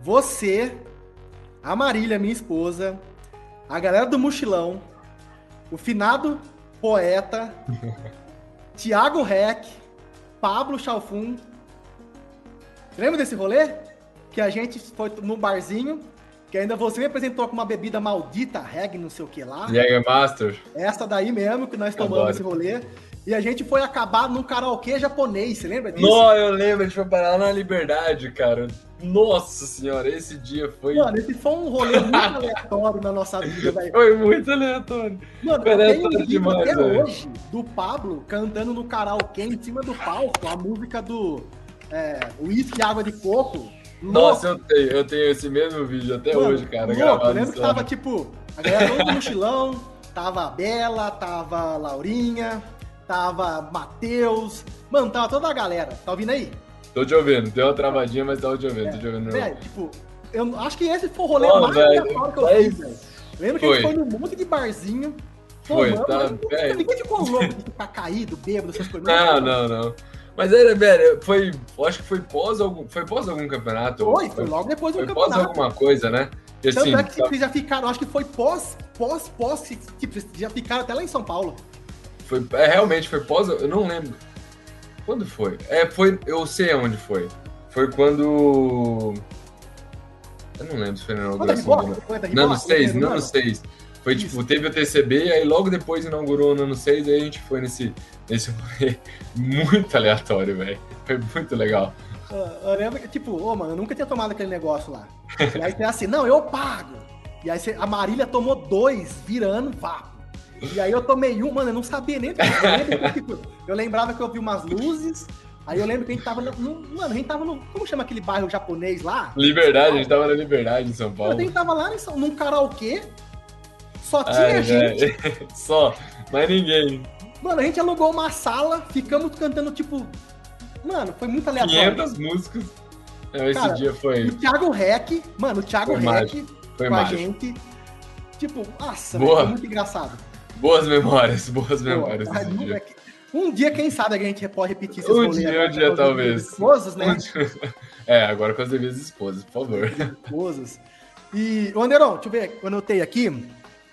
você, a Marília, minha esposa, a galera do Mochilão, o finado poeta, Tiago Reck, Pablo Chalfun. Lembra desse rolê? Que a gente foi no barzinho, que ainda você me apresentou com uma bebida maldita, reg, não sei o que lá. Master. Essa daí mesmo que nós tomamos esse rolê. E a gente foi acabar num karaokê japonês, você lembra disso? Não, eu lembro, a gente foi parar lá na Liberdade, cara. Nossa senhora, esse dia foi. Mano, esse foi um rolê muito aleatório na nossa vida, velho. Foi muito aleatório. Mano, foi eu tenho um demais, até véio. hoje do Pablo cantando no karaokê em cima do palco a música do é, Whisky Água de Coco nossa, eu tenho, eu tenho esse mesmo vídeo até Mano, hoje, cara. Louco, eu lembro que tava tipo, a galera todo no mochilão, tava a Bela, tava a Laurinha, tava Matheus. Mano, tava toda a galera. Tá ouvindo aí? Tô te ouvindo, deu uma travadinha, mas tava te ouvindo, é, tô te ouvindo. É, tipo, eu acho que esse foi o rolê oh, mais aleatório que eu fiz, velho. Lembro que foi. a gente foi num monte de barzinho. Foi, mano, tá, velho. Ninguém ficou louco de ficar caído, bêbado, essas coisas. Não, não, não. Mas era, velho, foi. Acho que foi pós algum. Foi pós algum campeonato? Foi, foi logo depois do foi campeonato. Pós alguma coisa, né? E, assim, Tanto é que tá... já ficaram, acho que foi pós, pós, pós, tipo, já ficaram até lá em São Paulo. Foi, é, realmente foi pós, eu não lembro. Quando foi? É, foi, eu sei aonde foi. Foi quando. Eu não lembro se foi na inauguração. Não, Nano 6, Nano 6. Foi Isso. tipo, teve o TCB, aí logo depois inaugurou o Nano 6, aí a gente foi nesse, nesse rolê muito aleatório, velho. Foi muito legal. Eu lembro que, tipo, ô, oh, mano, eu nunca tinha tomado aquele negócio lá. E aí tem assim, não, eu pago. E aí a Marília tomou dois, virando vapo. E aí eu tomei um, mano, eu não sabia nem. Eu, tipo, eu lembrava que eu vi umas luzes, Aí eu lembro que a gente tava no, Mano, a gente tava no. Como chama aquele bairro japonês lá? Liberdade, a gente tava na Liberdade em São Paulo. A gente tava lá num karaokê, só tinha Ai, gente. Só, mas ninguém. Mano, a gente alugou uma sala, ficamos cantando tipo. Mano, foi muito aleatório. 500 músicas. Esse Cara, dia foi. O Thiago Rec, mano, o Thiago foi Rec foi com mágico. a gente. Tipo, nossa, Boa. foi muito engraçado. Boas memórias, boas memórias. Dia. É um dia, quem sabe, a gente pode repetir esses Um dia, um dia, talvez. Esposas, né? É, agora com as devidas esposas, por favor. Esposas. E, Anderon, deixa eu ver, eu anotei aqui.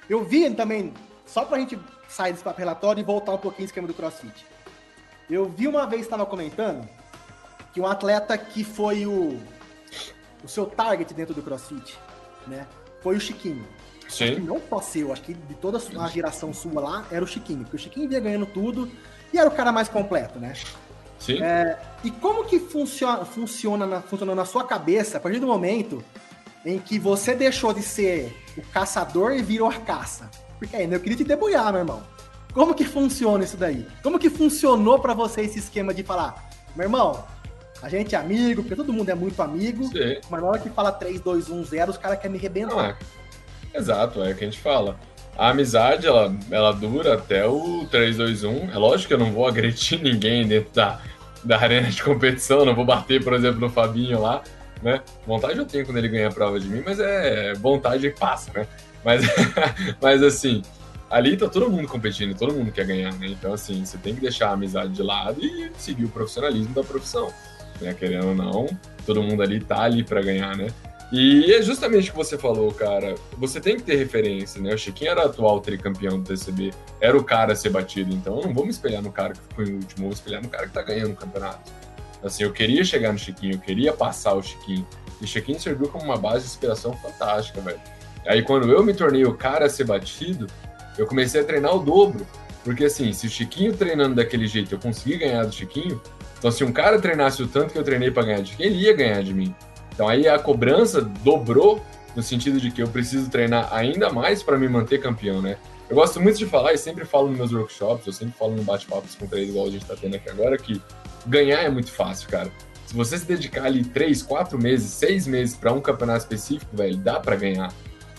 Eu vi também só pra gente sair desse papo relatório e voltar um pouquinho no esquema do CrossFit. Eu vi uma vez, estava comentando, que um atleta que foi o, o seu target dentro do CrossFit, né? Foi o Chiquinho. Sim. não só seu, acho que de toda a geração sua lá, era o Chiquinho. Porque o Chiquinho vinha ganhando tudo e era o cara mais completo, né? Sim. É, e como que funciona, funciona, na, funciona na sua cabeça a partir do momento em que você deixou de ser o caçador e virou a caça? Porque ainda eu queria te debulhar, meu irmão. Como que funciona isso daí? Como que funcionou para você esse esquema de falar, meu irmão, a gente é amigo, porque todo mundo é muito amigo, Sim. mas na hora que fala 3, 2, 1, 0, os caras querem me arrebentar. É. Exato, é o que a gente fala. A amizade, ela, ela dura até o 3, 2, 1. É lógico que eu não vou agredir ninguém dentro da, da arena de competição, não vou bater, por exemplo, no Fabinho lá, né? Vontade eu tenho quando ele ganha a prova de mim, mas é vontade que passa, né? Mas, mas assim, ali tá todo mundo competindo, todo mundo quer ganhar, né? Então, assim, você tem que deixar a amizade de lado e seguir o profissionalismo da profissão, né? Querendo ou não, todo mundo ali tá ali para ganhar, né? E é justamente o que você falou, cara. Você tem que ter referência, né? O Chiquinho era atual tricampeão do TCB, era o cara a ser batido, então eu não vou me espelhar no cara que ficou em último, vou me espelhar no cara que tá ganhando o campeonato. Assim, eu queria chegar no Chiquinho, eu queria passar o Chiquinho. E o Chiquinho serviu como uma base de inspiração fantástica, velho. Aí quando eu me tornei o cara a ser batido, eu comecei a treinar o dobro. Porque assim, se o Chiquinho treinando daquele jeito eu consegui ganhar do Chiquinho, então se um cara treinasse o tanto que eu treinei para ganhar de Chiquinho, ele ia ganhar de mim. Então aí a cobrança dobrou no sentido de que eu preciso treinar ainda mais para me manter campeão, né? Eu gosto muito de falar e sempre falo nos meus workshops, eu sempre falo no bate-papos com três igual a gente tá tendo aqui agora, que ganhar é muito fácil, cara. Se você se dedicar ali três, quatro meses, seis meses para um campeonato específico, velho, dá para ganhar.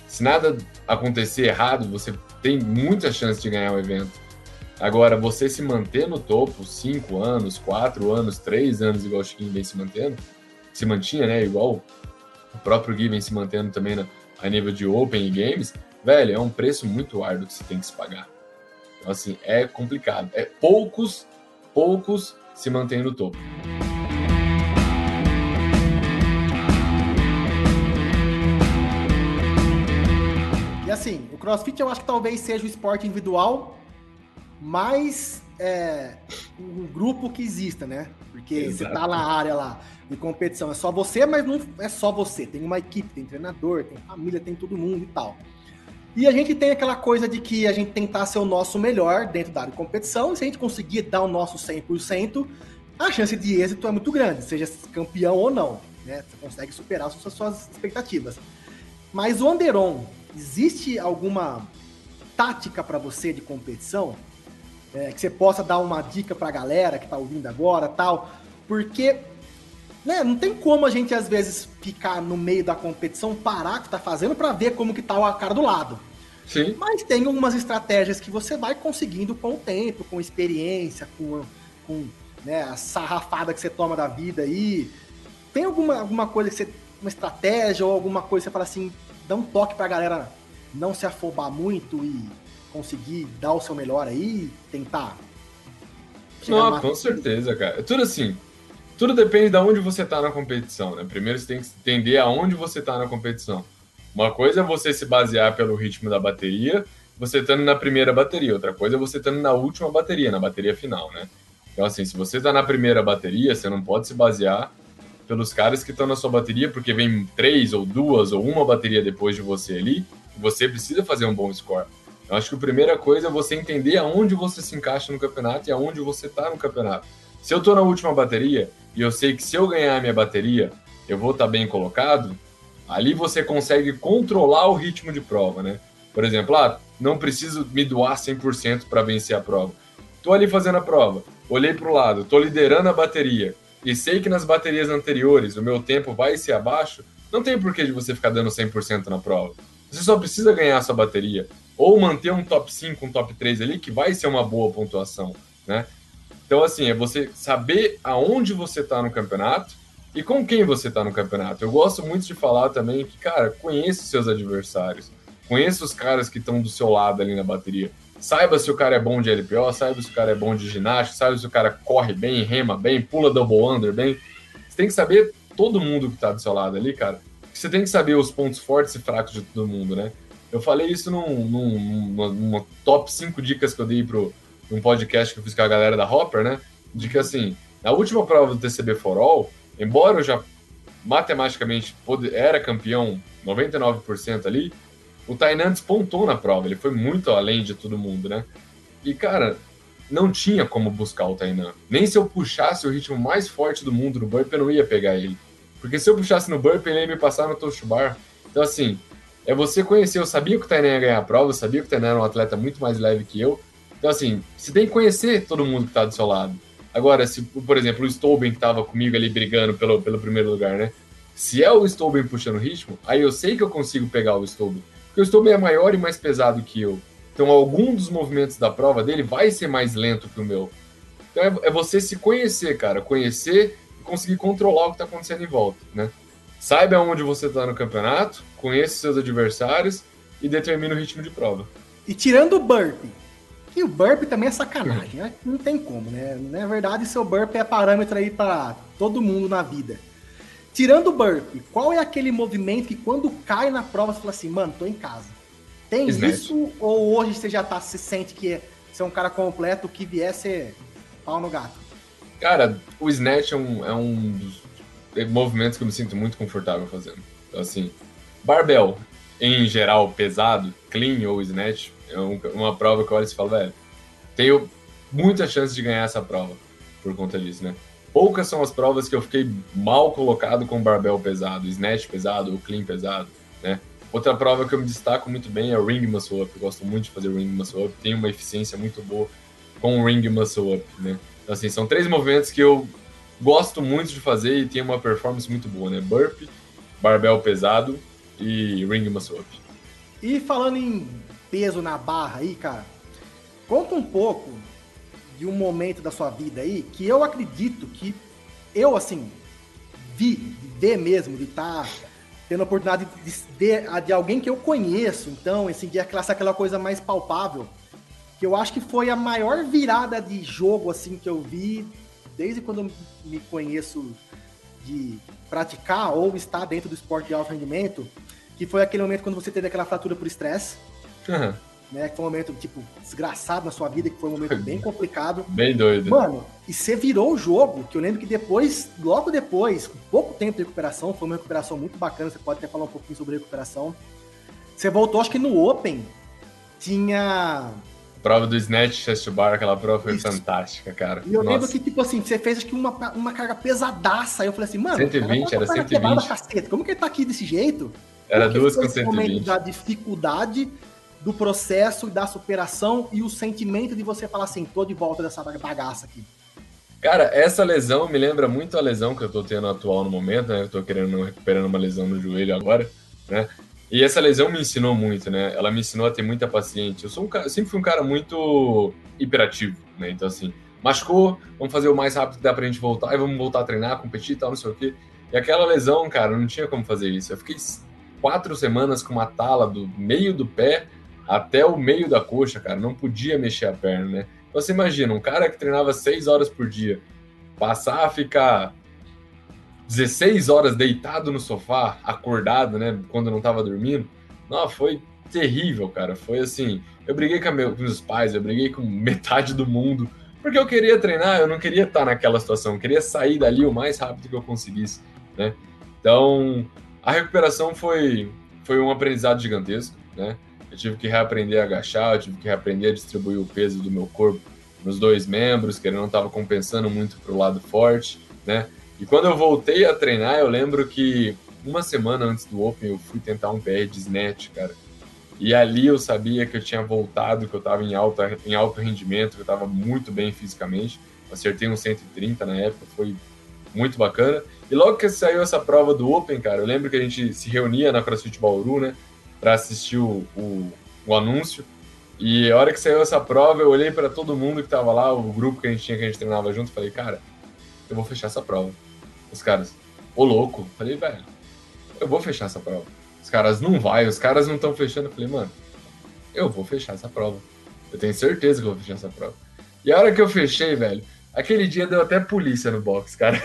Se nada acontecer errado, você tem muita chance de ganhar o evento. Agora, você se manter no topo cinco anos, quatro anos, três anos, igual o Chiquinho vem se mantendo, se mantinha, né? Igual o próprio Gui vem se mantendo também na, a nível de Open e Games, velho, é um preço muito árduo que você tem que se pagar. Então, assim, é complicado. É poucos, poucos se mantêm no topo. Assim, o CrossFit eu acho que talvez seja o esporte individual mais é, um grupo que exista, né? Porque Exato. você tá na área lá de competição, é só você, mas não é só você. Tem uma equipe, tem treinador, tem família, tem todo mundo e tal. E a gente tem aquela coisa de que a gente tentar ser o nosso melhor dentro da área de competição, e se a gente conseguir dar o nosso 100%, a chance de êxito é muito grande, seja campeão ou não. Né? Você consegue superar as suas, suas expectativas. Mas o Anderon, existe alguma tática para você de competição? É, que você possa dar uma dica para a galera que está ouvindo agora tal? Porque né, não tem como a gente, às vezes, ficar no meio da competição, parar o que tá fazendo para ver como que tá a cara do lado. Sim. Mas tem algumas estratégias que você vai conseguindo com o tempo, com experiência, com, com né, a sarrafada que você toma da vida aí. Tem alguma, alguma coisa que você. Uma estratégia ou alguma coisa que você fala assim, dá um toque pra galera não se afobar muito e conseguir dar o seu melhor aí, tentar. Não, com certeza, cara. Tudo assim. Tudo depende de onde você está na competição, né? Primeiro você tem que entender aonde você está na competição. Uma coisa é você se basear pelo ritmo da bateria, você estando na primeira bateria. Outra coisa é você estando na última bateria, na bateria final, né? Então, assim, se você está na primeira bateria, você não pode se basear pelos caras que estão na sua bateria, porque vem três ou duas ou uma bateria depois de você ali, você precisa fazer um bom score. Eu acho que a primeira coisa é você entender aonde você se encaixa no campeonato e aonde você está no campeonato. Se eu estou na última bateria, e eu sei que se eu ganhar a minha bateria, eu vou estar tá bem colocado, ali você consegue controlar o ritmo de prova, né? Por exemplo, ah, não preciso me doar 100% para vencer a prova. Tô ali fazendo a prova, olhei para o lado, tô liderando a bateria e sei que nas baterias anteriores o meu tempo vai ser abaixo, não tem porquê de você ficar dando 100% na prova. Você só precisa ganhar a sua bateria ou manter um top 5, um top 3 ali que vai ser uma boa pontuação, né? Então, assim, é você saber aonde você está no campeonato e com quem você está no campeonato. Eu gosto muito de falar também que, cara, conheça os seus adversários, conheça os caras que estão do seu lado ali na bateria. Saiba se o cara é bom de LPO, saiba se o cara é bom de ginástica, saiba se o cara corre bem, rema bem, pula double under bem. Você tem que saber todo mundo que está do seu lado ali, cara. Você tem que saber os pontos fortes e fracos de todo mundo, né? Eu falei isso num, num, numa, numa top 5 dicas que eu dei para um podcast que eu fiz com a galera da Hopper, né? De que assim, na última prova do TCB For All, embora eu já matematicamente era campeão 99% ali, o Tainan despontou na prova, ele foi muito além de todo mundo, né? E, cara, não tinha como buscar o Tainan. Nem se eu puxasse o ritmo mais forte do mundo no burp, eu não ia pegar ele. Porque se eu puxasse no burp, ele ia me passar no touch bar. Então, assim, é você conhecer. Eu sabia que o Tainan ia ganhar a prova, eu sabia que o Tainan era um atleta muito mais leve que eu. Então, assim, você tem que conhecer todo mundo que está do seu lado. Agora, se, por exemplo, o Stolben que estava comigo ali brigando pelo, pelo primeiro lugar, né? Se é o Stolben puxando o ritmo, aí eu sei que eu consigo pegar o Stolben. Porque o Stolben é maior e mais pesado que eu. Então, algum dos movimentos da prova dele vai ser mais lento que o meu. Então, é, é você se conhecer, cara. Conhecer e conseguir controlar o que está acontecendo em volta, né? Saiba onde você está no campeonato, conheça seus adversários e determine o ritmo de prova. E tirando o burp, e o burp também é sacanagem, né? Não tem como, né? Na verdade, seu burp é parâmetro aí para todo mundo na vida. Tirando o burp, qual é aquele movimento que quando cai na prova você fala assim, mano, tô em casa? Tem Snatch. isso? Ou hoje você já tá, se sente que você é um cara completo, que vier ser pau no gato? Cara, o Snatch é um, é um dos movimentos que eu me sinto muito confortável fazendo. Então, assim, barbell, em geral, pesado, clean ou snatch, é uma prova que eu olho e falo, velho, tenho muita chance de ganhar essa prova por conta disso, né? Poucas são as provas que eu fiquei mal colocado com barbell pesado, snatch pesado clean pesado, né? Outra prova que eu me destaco muito bem é o ring muscle up. Eu gosto muito de fazer ring muscle up, tem uma eficiência muito boa com o ring muscle up, né? Então, assim, são três movimentos que eu gosto muito de fazer e tem uma performance muito boa, né? Burp, barbell pesado e ring muscle up. E falando em peso na barra aí, cara, conta um pouco de um momento da sua vida aí que eu acredito que eu, assim, vi, de ver mesmo, de estar tá tendo a oportunidade de ver de alguém que eu conheço, então, assim, de aquela, aquela coisa mais palpável, que eu acho que foi a maior virada de jogo, assim, que eu vi desde quando eu me conheço de praticar ou estar dentro do esporte de alto rendimento, que foi aquele momento quando você teve aquela fratura por estresse. Uhum. Né, que foi um momento, tipo, desgraçado na sua vida, que foi um momento bem complicado. Bem doido. Mano, e você virou o jogo, que eu lembro que depois, logo depois, com pouco tempo de recuperação, foi uma recuperação muito bacana, você pode até falar um pouquinho sobre recuperação. Você voltou, acho que no Open, tinha prova do Snatch Chest Bar, aquela prova foi Isso. fantástica, cara. E eu Nossa. lembro que, tipo assim, você fez acho que uma, uma carga pesadaça. Aí eu falei assim, mano, 120, era 120. Caceta, como que ele tá aqui desse jeito? Era duas com 120. momento da dificuldade do processo e da superação e o sentimento de você falar assim, tô de volta dessa bagaça aqui. Cara, essa lesão me lembra muito a lesão que eu tô tendo atual no momento, né? Eu tô querendo recuperando uma lesão no joelho agora, né? E essa lesão me ensinou muito, né? Ela me ensinou a ter muita paciência. Eu, sou um cara, sempre fui um cara muito hiperativo, né? Então, assim, machucou, vamos fazer o mais rápido que dá pra gente voltar e vamos voltar a treinar, competir e tal, não sei o quê. E aquela lesão, cara, não tinha como fazer isso. Eu fiquei quatro semanas com uma tala do meio do pé até o meio da coxa, cara. Não podia mexer a perna, né? Então, você imagina, um cara que treinava seis horas por dia, passar a ficar 16 horas deitado no sofá, acordado, né? Quando não tava dormindo. Não, foi terrível, cara. Foi assim. Eu briguei com, meu, com meus pais, eu briguei com metade do mundo. Porque eu queria treinar, eu não queria estar naquela situação, eu queria sair dali o mais rápido que eu conseguisse, né? Então, a recuperação foi, foi um aprendizado gigantesco, né? Eu tive que reaprender a agachar, eu tive que reaprender a distribuir o peso do meu corpo nos dois membros, que ele não estava compensando muito para o lado forte, né? E quando eu voltei a treinar, eu lembro que uma semana antes do Open eu fui tentar um PR de snatch, cara. E ali eu sabia que eu tinha voltado, que eu estava em, alta, em alto rendimento, que eu estava muito bem fisicamente. Acertei um 130 na época, foi muito bacana. E logo que saiu essa prova do Open, cara, eu lembro que a gente se reunia na CrossFit Bauru, né, para assistir o, o, o, anúncio. E a hora que saiu essa prova, eu olhei para todo mundo que estava lá, o grupo que a gente tinha, que a gente treinava junto, falei, cara, eu vou fechar essa prova. Os caras, ô louco. Falei, velho, eu vou fechar essa prova. Os caras, não vai, os caras não estão fechando. Falei, mano, eu vou fechar essa prova. Eu tenho certeza que eu vou fechar essa prova. E a hora que eu fechei, velho, aquele dia deu até polícia no box, cara.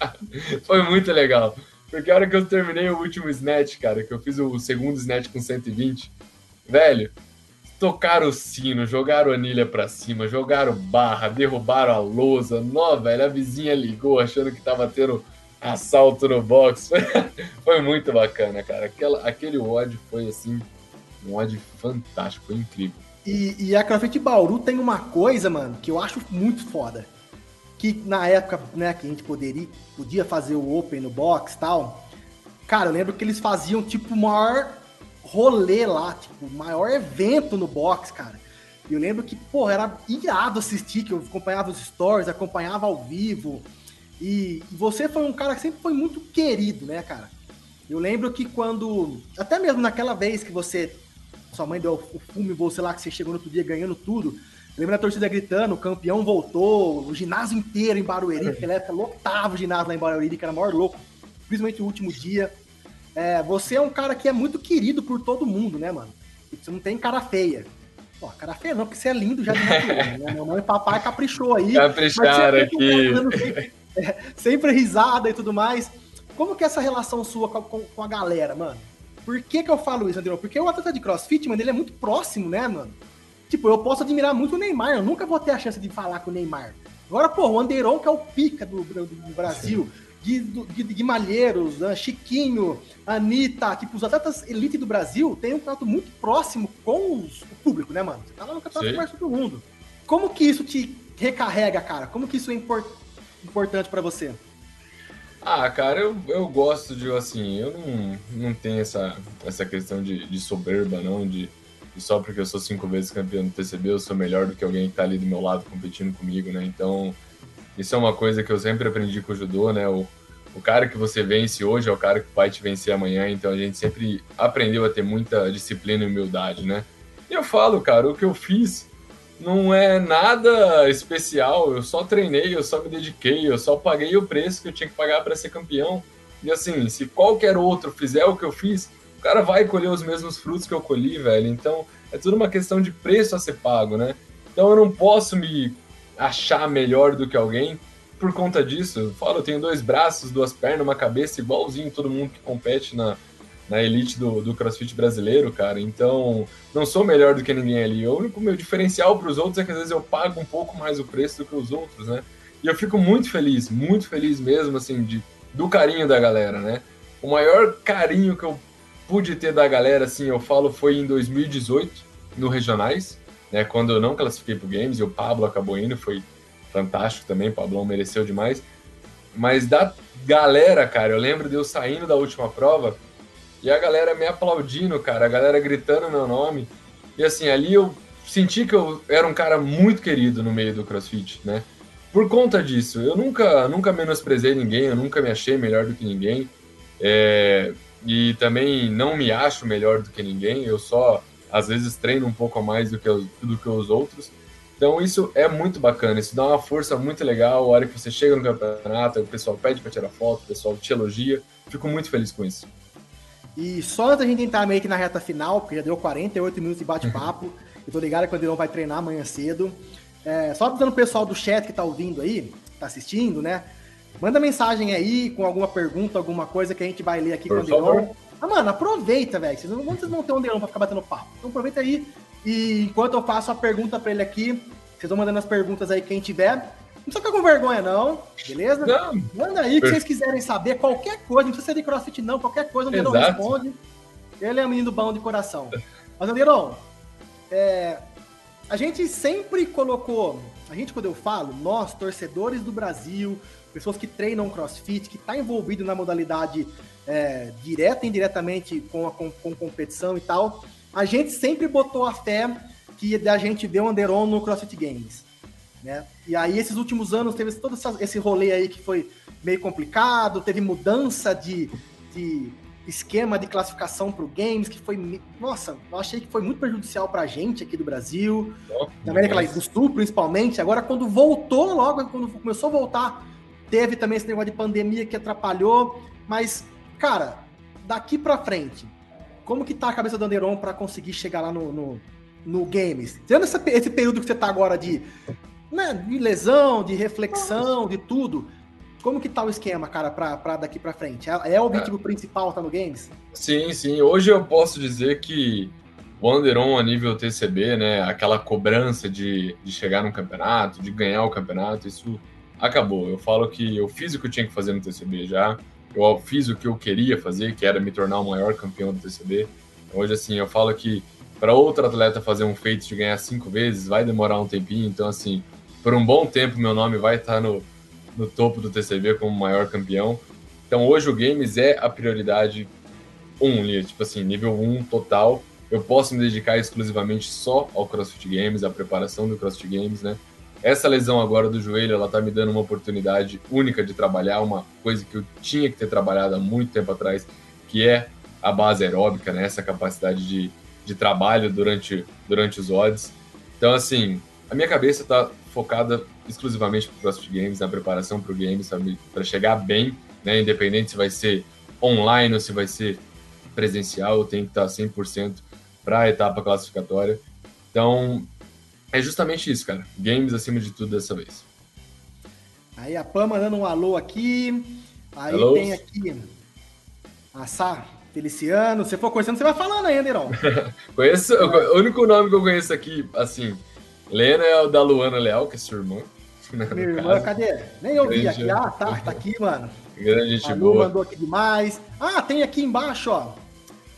Foi muito legal. Porque a hora que eu terminei o último snatch, cara, que eu fiz o segundo snatch com 120, velho, tocaram o sino, jogaram anilha pra cima, jogaram barra, derrubaram a lousa. Nó, velho, a vizinha ligou achando que tava tendo assalto no box. foi muito bacana, cara. Aquela, aquele WOD foi assim, um WOD fantástico, foi incrível. E, e a CrossFit Bauru tem uma coisa, mano, que eu acho muito foda. Que na época, né, que a gente poderia, podia fazer o Open no box tal. Cara, eu lembro que eles faziam, tipo, o maior rolê lá, tipo, o maior evento no box, cara. E eu lembro que, porra, era irado assistir, que eu acompanhava os stories, acompanhava ao vivo. E você foi um cara que sempre foi muito querido, né, cara? Eu lembro que quando. Até mesmo naquela vez que você. Sua mãe deu o fumo você lá, que você chegou no outro dia ganhando tudo. Lembra da torcida gritando, o campeão voltou, o ginásio inteiro em Barueri, naquela época lotava o ginásio lá em Barueri, que era maior louco, principalmente o último dia. É, você é um cara que é muito querido por todo mundo, né, mano? Você não tem cara feia. Pô, cara feia não, porque você é lindo já de natureza, né? Mamãe e papai caprichou aí. Capricharam aqui. Sempre, é, sempre risada e tudo mais. Como que é essa relação sua com, com, com a galera, mano? Por que que eu falo isso, André? Porque o atleta de crossfit, mano, ele é muito próximo, né, mano? Tipo, eu posso admirar muito o Neymar, eu nunca vou ter a chance de falar com o Neymar. Agora, pô, o Anderon, que é o pica do, do, do Brasil, de, de, de Malheiros, né? Chiquinho, Anitta, tipo, os atletas elite do Brasil têm um trato muito próximo com os, o público, né, mano? Você tá lá no campeonato mais todo mundo. Como que isso te recarrega, cara? Como que isso é import, importante para você? Ah, cara, eu, eu gosto de, assim, eu não, não tenho essa, essa questão de, de soberba, não, de, de só porque eu sou cinco vezes campeão do TCB, eu sou melhor do que alguém que tá ali do meu lado competindo comigo, né? Então, isso é uma coisa que eu sempre aprendi com o judô, né? O, o cara que você vence hoje é o cara que vai te vencer amanhã, então a gente sempre aprendeu a ter muita disciplina e humildade, né? E eu falo, cara, o que eu fiz não é nada especial, eu só treinei, eu só me dediquei, eu só paguei o preço que eu tinha que pagar para ser campeão. E assim, se qualquer outro fizer o que eu fiz, cara vai colher os mesmos frutos que eu colhi, velho. Então, é tudo uma questão de preço a ser pago, né? Então eu não posso me achar melhor do que alguém por conta disso. Eu falo, eu tenho dois braços, duas pernas, uma cabeça, igualzinho todo mundo que compete na, na elite do, do crossfit brasileiro, cara. Então, não sou melhor do que ninguém ali. O único meu diferencial para os outros é que às vezes eu pago um pouco mais o preço do que os outros, né? E eu fico muito feliz, muito feliz mesmo, assim, de, do carinho da galera, né? O maior carinho que eu pude ter da galera, assim, eu falo, foi em 2018, no Regionais né? Quando eu não classifiquei para Games, e o Pablo acabou indo, foi fantástico também, o Pablão mereceu demais. Mas da galera, cara, eu lembro de eu saindo da última prova e a galera me aplaudindo, cara, a galera gritando meu nome. E assim, ali eu senti que eu era um cara muito querido no meio do CrossFit, né? Por conta disso, eu nunca, nunca menosprezei ninguém, eu nunca me achei melhor do que ninguém. É, e também não me acho melhor do que ninguém, eu só às vezes treina um pouco a mais do que, os, do que os outros. Então isso é muito bacana, isso dá uma força muito legal. A hora que você chega no campeonato, o pessoal pede para tirar foto, o pessoal te elogia. Fico muito feliz com isso. E só antes da gente entrar meio que na reta final, porque já deu 48 minutos de bate-papo, eu tô ligado que o Adriano vai treinar amanhã cedo. É, só avisando o pessoal do chat que tá ouvindo aí, tá assistindo, né? Manda mensagem aí com alguma pergunta, alguma coisa que a gente vai ler aqui Por com o Adriano. Ah, mano, aproveita, velho. Vocês não, vocês vão ter um leão pra ficar batendo papo. Então aproveita aí. E enquanto eu faço a pergunta pra ele aqui, vocês vão mandando as perguntas aí quem tiver. Não precisa ficar com vergonha, não. Beleza? Não. Manda aí que vocês quiserem saber qualquer coisa. Não precisa ser de crossfit, não. Qualquer coisa, o Leirão responde. Ele é um menino bom de coração. Mas, Leirão, é, a gente sempre colocou. A gente, quando eu falo, nós, torcedores do Brasil, pessoas que treinam crossfit, que está envolvido na modalidade é, direta e indiretamente com a com, com, competição e tal, a gente sempre botou a fé que a gente o Anderon no CrossFit Games. Né? E aí, esses últimos anos, teve todo esse rolê aí que foi meio complicado, teve mudança de, de esquema de classificação para o Games, que foi, nossa, eu achei que foi muito prejudicial para a gente aqui do Brasil, oh, da América do Sul principalmente. Agora, quando voltou, logo, quando começou a voltar, teve também esse negócio de pandemia que atrapalhou, mas Cara, daqui pra frente, como que tá a cabeça do Anderon para conseguir chegar lá no, no, no Games? Tendo esse, esse período que você tá agora de, né, de lesão, de reflexão, de tudo, como que tá o esquema, cara, pra, pra daqui pra frente? É, é o objetivo é. principal tá no Games? Sim, sim. Hoje eu posso dizer que o Anderon a nível TCB, né? Aquela cobrança de, de chegar no campeonato, de ganhar o campeonato, isso acabou. Eu falo que eu fiz o que eu tinha que fazer no TCB já, eu fiz o que eu queria fazer, que era me tornar o maior campeão do TCB. Hoje, assim, eu falo que para outro atleta fazer um feito de ganhar cinco vezes vai demorar um tempinho, então, assim, por um bom tempo meu nome vai estar no, no topo do TCB como maior campeão. Então, hoje o Games é a prioridade 1, um, tipo assim, nível 1 um total. Eu posso me dedicar exclusivamente só ao CrossFit Games, à preparação do CrossFit Games, né? Essa lesão agora do joelho, ela tá me dando uma oportunidade única de trabalhar, uma coisa que eu tinha que ter trabalhado há muito tempo atrás, que é a base aeróbica, né? Essa capacidade de, de trabalho durante, durante os odds. Então, assim, a minha cabeça tá focada exclusivamente para CrossFit Games, na preparação para o Games, para chegar bem, né? Independente se vai ser online ou se vai ser presencial, eu tenho que estar 100% para a etapa classificatória. Então, é justamente isso, cara. Games acima de tudo dessa vez. Aí a Pam mandando um alô aqui. Aí Hello. tem aqui a Sá Feliciano. Se for conhecendo, você vai falando aí, Anderon. conheço, o único nome que eu conheço aqui, assim, Lena é o da Luana Leal, que é sua irmã. Minha irmã, cadê? Nem eu vi aqui. Ah, tá, tá aqui, mano. Grande gente boa. mandou aqui demais. Ah, tem aqui embaixo, ó.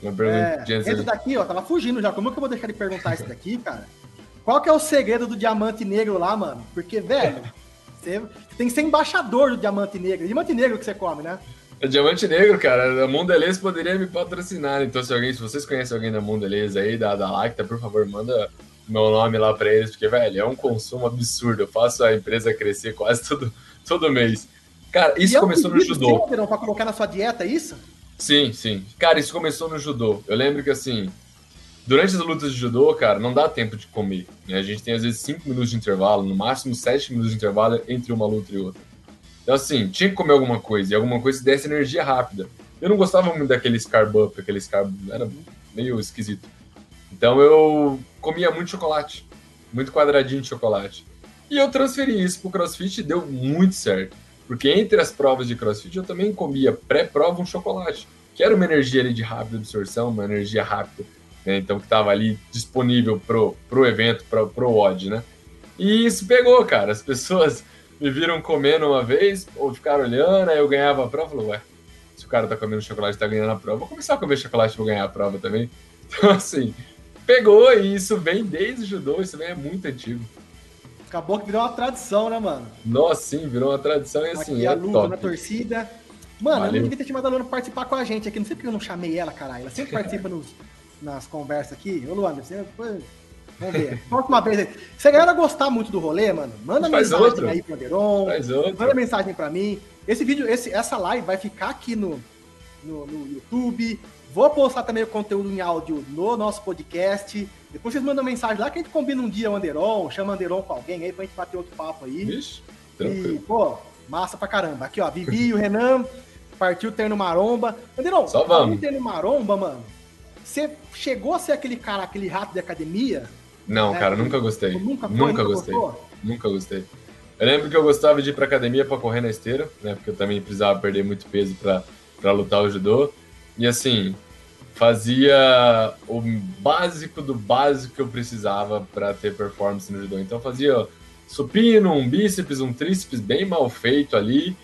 Pergunta. É, esse daqui, ó, tava fugindo já. Como é que eu vou deixar de perguntar isso daqui, cara? Qual que é o segredo do diamante negro lá, mano? Porque, velho, você tem que ser embaixador do diamante negro. Diamante negro que você come, né? É diamante negro, cara. A Mondelez poderia me patrocinar. Então, se alguém, se vocês conhecem alguém da Mondelez aí, da, da Lacta, por favor, manda meu nome lá pra eles, porque, velho, é um consumo absurdo. Eu faço a empresa crescer quase todo, todo mês. Cara, isso começou é um no judô. Seu, pra colocar na sua dieta, é isso? Sim, sim. Cara, isso começou no judô. Eu lembro que, assim, Durante as lutas de judô, cara, não dá tempo de comer. Né? A gente tem às vezes 5 minutos de intervalo, no máximo 7 minutos de intervalo entre uma luta e outra. Então, assim, tinha que comer alguma coisa, e alguma coisa que desse energia rápida. Eu não gostava muito daqueles carb up, aqueles carb. Era meio esquisito. Então eu comia muito chocolate, muito quadradinho de chocolate. E eu transferi isso pro crossfit e deu muito certo. Porque entre as provas de crossfit eu também comia pré-prova um chocolate, que era uma energia ali de rápida absorção, uma energia rápida né? Então que estava ali disponível pro, pro evento, pro, pro odd, né? E isso pegou, cara. As pessoas me viram comendo uma vez, ou ficaram olhando, aí eu ganhava a prova, falou, ué, se o cara tá comendo chocolate e tá ganhando a prova, vou começar a comer chocolate e vou ganhar a prova também. Então, assim, pegou e isso vem desde o judô, isso vem é muito antigo. Acabou que virou uma tradição, né, mano? Nossa, sim, virou uma tradição e assim, aqui é a luta top. na torcida. Mano, Valeu. eu não devia ter chamado a Luana pra participar com a gente aqui. Não sei porque eu não chamei ela, caralho. Ela sempre participa nos, nas conversas aqui. Ô, Luana, você. Vamos ver. Próxima vez. Se a galera gostar muito do rolê, mano, manda Faz mensagem outro. aí pro Anderon. Manda mensagem pra mim. Esse vídeo, esse, essa live vai ficar aqui no, no, no, YouTube. Vou postar também o conteúdo em áudio no nosso podcast. Depois vocês mandam mensagem lá que a gente combina um dia o Anderon, chama o Anderon com alguém aí pra gente bater outro papo aí. Vixe, tranquilo. E, pô, massa pra caramba. Aqui, ó, Vivi e o Renan partiu terno maromba. Anderon, Só vamos. terno maromba, mano. Você chegou a ser aquele cara, aquele rato de academia? Não, né? cara, nunca gostei. Nunca, foi, nunca gostei. Gostou? Nunca gostei. Eu lembro que eu gostava de ir pra academia para correr na esteira, né? Porque eu também precisava perder muito peso para lutar o judô. E assim, fazia o básico do básico que eu precisava para ter performance no judô. Então fazia supino, um bíceps, um tríceps bem mal feito ali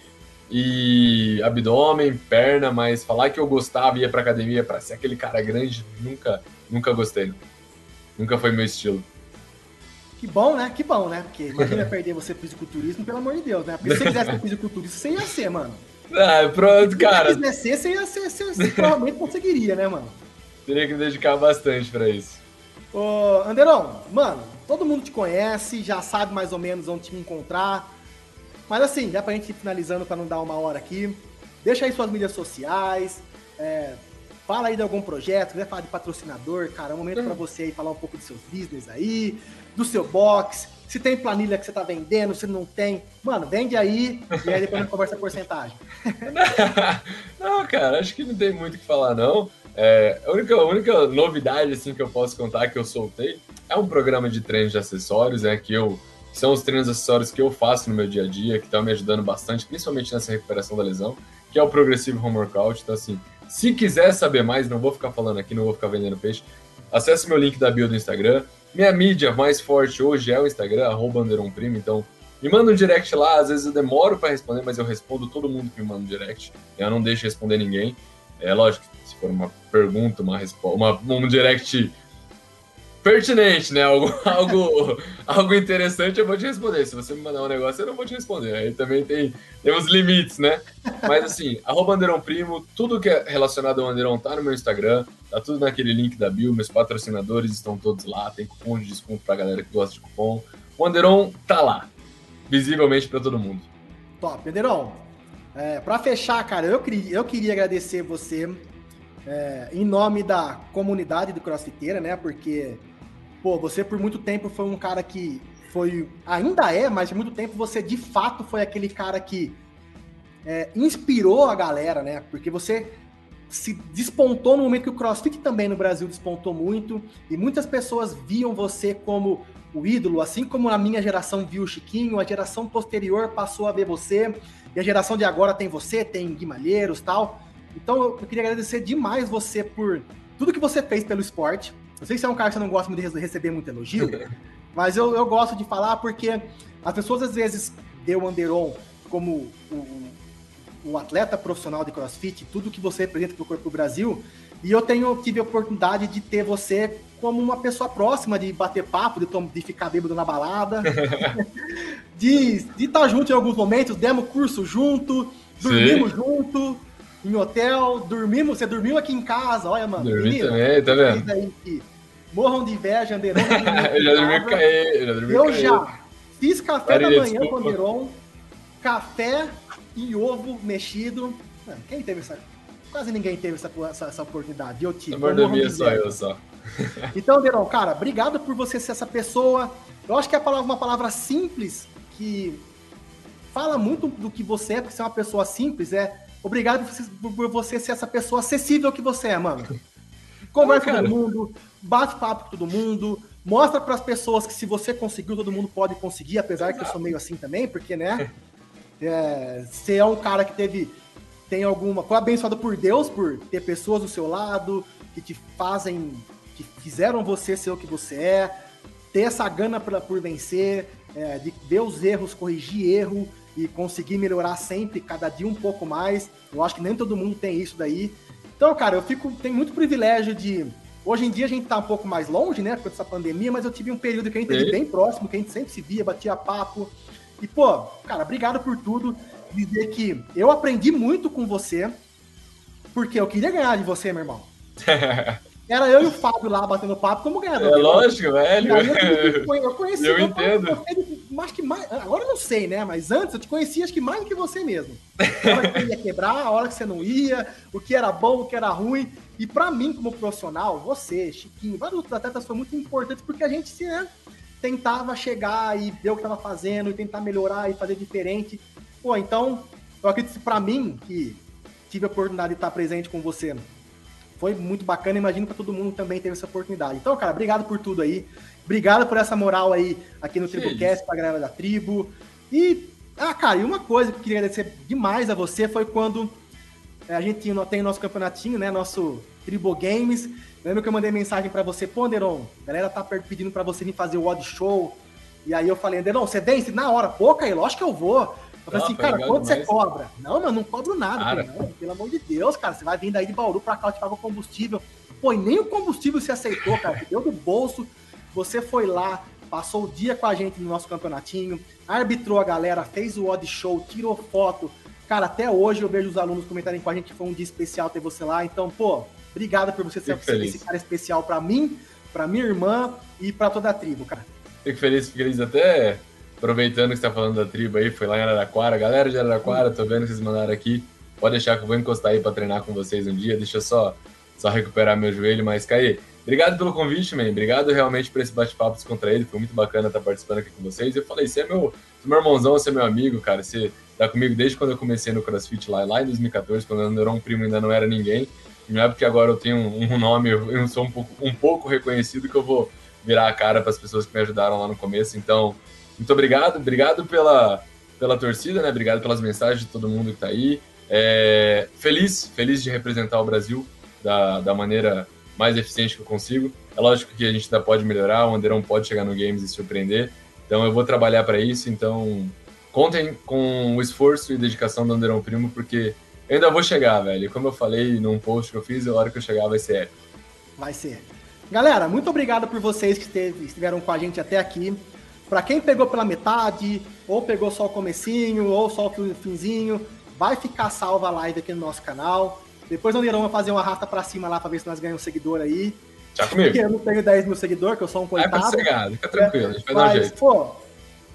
e abdômen, perna, mas falar que eu gostava ia pra academia para ser aquele cara grande, nunca, nunca gostei. Nunca foi meu estilo. Que bom, né? Que bom, né? Porque imagina perder você fisiculturismo, pelo amor de Deus, né? Porque se você quisesse ser fisiculturista, você ia ser, mano. Ah, pronto, cara. Se você quisesse ser, você ia ser, você, você provavelmente conseguiria, né, mano? Teria que me dedicar bastante para isso. Ô, Anderon, mano, todo mundo te conhece, já sabe mais ou menos onde te encontrar. Mas assim, já pra gente ir finalizando para não dar uma hora aqui, deixa aí suas mídias sociais, é, fala aí de algum projeto, quiser falar de patrocinador, cara, é um momento para você aí falar um pouco dos seus business aí, do seu box, se tem planilha que você tá vendendo, se não tem, mano, vende aí e aí depois a gente conversa a porcentagem. não, cara, acho que não tem muito o que falar, não. É, a, única, a única novidade assim, que eu posso contar que eu soltei é um programa de treino de acessórios, é que eu são os treinos acessórios que eu faço no meu dia a dia, que estão me ajudando bastante, principalmente nessa recuperação da lesão, que é o Progressive Home Workout. Então, assim, se quiser saber mais, não vou ficar falando aqui, não vou ficar vendendo peixe, acesse meu link da bio do Instagram. Minha mídia mais forte hoje é o Instagram, arroba Primo, então me manda um direct lá, às vezes eu demoro para responder, mas eu respondo todo mundo que me manda um direct. Eu não deixo responder ninguém. É lógico, se for uma pergunta, uma resposta, uma, um direct pertinente, né? Algo, algo, algo interessante eu vou te responder. Se você me mandar um negócio, eu não vou te responder. Aí também tem, tem limites, né? Mas assim, arroba Anderon Primo, tudo que é relacionado ao Anderon tá no meu Instagram, tá tudo naquele link da bio, meus patrocinadores estão todos lá, tem cupom de desconto pra galera que gosta de cupom. O Anderon tá lá visivelmente para todo mundo. Top, Pederão. É, para fechar, cara, eu, queria, eu queria agradecer você é, em nome da comunidade do Crossfiteira, né? Porque, pô, você por muito tempo foi um cara que foi, ainda é, mas por muito tempo você de fato foi aquele cara que é, inspirou a galera, né? Porque você se despontou no momento que o CrossFit também no Brasil despontou muito e muitas pessoas viam você como o ídolo, assim como a minha geração viu o Chiquinho, a geração posterior passou a ver você, e a geração de agora tem você, tem Guimalheiros tal. Então eu, queria agradecer demais você por tudo que você fez pelo esporte. Eu sei que você é um cara que você não gosta muito de receber muito elogio, mas eu, eu gosto de falar porque as pessoas às vezes o Anderon como o, o atleta profissional de crossfit, tudo que você representa para o corpo do Brasil, e eu tenho tive a oportunidade de ter você como uma pessoa próxima, de bater papo, de, de ficar bêbado na balada, de estar tá junto em alguns momentos, demos curso junto, dormimos Sim. junto em hotel, dormimos, você dormiu aqui em casa, olha, mano. Dormi menino, também, tá vendo? Aí que morram de inveja, Anderon. eu já dormi cair, eu já dormi Eu cair. já fiz café da manhã com Anderon, café e ovo mexido. Mano, quem teve essa Quase ninguém teve essa, essa, essa oportunidade. Eu tive. Da minha só eu só. então, Derão, cara, obrigado por você ser essa pessoa. Eu acho que é uma palavra simples que fala muito do que você é, porque você é uma pessoa simples, é obrigado por você ser essa pessoa acessível que você é, mano. Conversa com todo mundo, bate papo com todo mundo, mostra para as pessoas que se você conseguiu, todo mundo pode conseguir, apesar Exato. que eu sou meio assim também, porque, né? É, você é um cara que teve tem alguma. Foi abençoado por Deus por ter pessoas do seu lado que te fazem. que fizeram você ser o que você é, ter essa gana pra, por vencer, é, de ver os erros, corrigir erro e conseguir melhorar sempre, cada dia um pouco mais. Eu acho que nem todo mundo tem isso daí. Então, cara, eu fico. Tenho muito privilégio de. Hoje em dia a gente tá um pouco mais longe, né, com essa pandemia, mas eu tive um período que a gente teve bem próximo, que a gente sempre se via, batia papo. E, pô, cara, obrigado por tudo dizer que eu aprendi muito com você, porque eu queria ganhar de você, meu irmão. Era eu e o Fábio lá batendo papo como ganhador. É lógico, velho. Eu, conheci eu entendo. Mas que mais, agora eu não sei, né? Mas antes eu te conhecia acho que mais do que você mesmo. A hora que você ia quebrar, a hora que você não ia, o que era bom, o que era ruim. E para mim, como profissional, você, Chiquinho, vários outros atletas foram muito importantes porque a gente se, né, tentava chegar e ver o que estava fazendo e tentar melhorar e fazer diferente. Pô, então, eu acredito que para mim, que tive a oportunidade de estar presente com você, foi muito bacana. Imagino que todo mundo também teve essa oportunidade. Então, cara, obrigado por tudo aí. Obrigado por essa moral aí aqui no Tribucast pra galera da tribo. E, ah, cara, e uma coisa que eu queria agradecer demais a você foi quando é, a gente tem o nosso campeonatinho, né? Nosso Tribo Games. Lembra que eu mandei mensagem para você, pô, Anderon, a galera tá pedindo para você vir fazer o Odd Show. E aí eu falei, Anderon, você vence na hora? Pô, Caio, lógico que eu vou. Eu falei assim, cara, quanto você cobra? Não, mas não cobro nada. Falei, não, pelo amor de Deus, cara, você vai vindo aí de Bauru pra cá, eu te pago combustível. Pô, e nem o combustível você aceitou, cara, deu do bolso. Você foi lá, passou o dia com a gente no nosso campeonatinho, arbitrou a galera, fez o odd show, tirou foto. Cara, até hoje eu vejo os alunos comentarem com a gente que foi um dia especial ter você lá. Então, pô, obrigado por você ser esse cara especial para mim, para minha irmã e para toda a tribo, cara. Fico feliz, feliz até aproveitando que você tá falando da tribo aí, foi lá em Araraquara. Galera de Araraquara, tô vendo que vocês mandaram aqui. Pode deixar que eu vou encostar aí para treinar com vocês um dia. Deixa eu só, só recuperar meu joelho. Mas, Caí, obrigado pelo convite, man. Obrigado realmente por esse bate-papo descontraído. Foi muito bacana estar participando aqui com vocês. Eu falei, você é meu, você é meu irmãozão, você é meu amigo, cara. Você tá comigo desde quando eu comecei no CrossFit lá, lá em 2014, quando eu era um primo ainda não era ninguém. Não é porque agora eu tenho um nome, eu sou um pouco, um pouco reconhecido que eu vou virar a cara para as pessoas que me ajudaram lá no começo. Então, muito obrigado, obrigado pela, pela torcida, né? Obrigado pelas mensagens de todo mundo que tá aí. É, feliz, feliz de representar o Brasil da, da maneira mais eficiente que eu consigo. É lógico que a gente ainda pode melhorar, o Anderão pode chegar no Games e surpreender. Então eu vou trabalhar para isso, então contem com o esforço e dedicação do Anderão Primo, porque eu ainda vou chegar, velho. Como eu falei num post que eu fiz, a hora que eu chegar vai ser épico. Vai ser. Galera, muito obrigado por vocês que esteve, estiveram com a gente até aqui. Para quem pegou pela metade, ou pegou só o comecinho, ou só o finzinho, vai ficar salva a live aqui no nosso canal. Depois o Anderão vai fazer uma rata para cima lá para ver se nós ganhamos um seguidor aí. Já comigo. Porque eu não tenho 10 mil seguidores, que eu sou um coitado. É sossegado, fica tranquilo, a gente vai dar um jeito. Pô,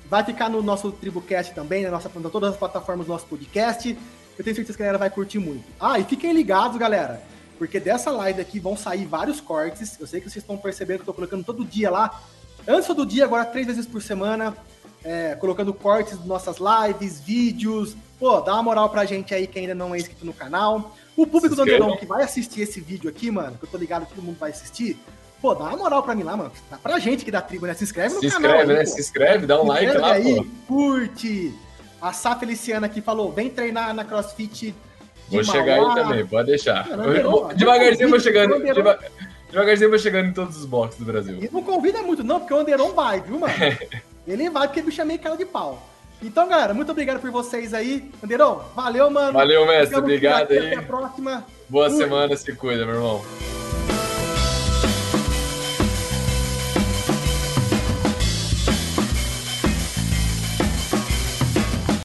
vai ficar no nosso TribuCast também, na nossa, em todas as plataformas do nosso podcast. Eu tenho certeza que a galera vai curtir muito. Ah, e fiquem ligados, galera, porque dessa live aqui vão sair vários cortes. Eu sei que vocês estão percebendo que eu tô colocando todo dia lá. Antes do dia, agora três vezes por semana, é, colocando cortes de nossas lives, vídeos. Pô, dá uma moral pra gente aí que ainda não é inscrito no canal. O público do Anderão que vai assistir esse vídeo aqui, mano, que eu tô ligado que todo mundo vai assistir, pô, dá uma moral pra mim lá, mano. Dá pra gente que dá tribo, né? Se inscreve no Se canal. Se inscreve, né? Se inscreve, dá um like lá, aí, pô. Curte. A Sá Feliciana aqui falou, vem treinar na CrossFit Vou chegar aí também, pode deixar. Não, devagarzinho vou chegando. Deva, devagarzinho vou chegando em todos os boxes do Brasil. E não convida muito, não, porque o Anderon vai, viu, mano? Ele vai porque o bicho é meio cara de pau. Então, galera, muito obrigado por vocês aí. Anderon, valeu, mano. Valeu, mestre. Obrigado aí. Até a próxima. Boa semana, se cuida, meu irmão.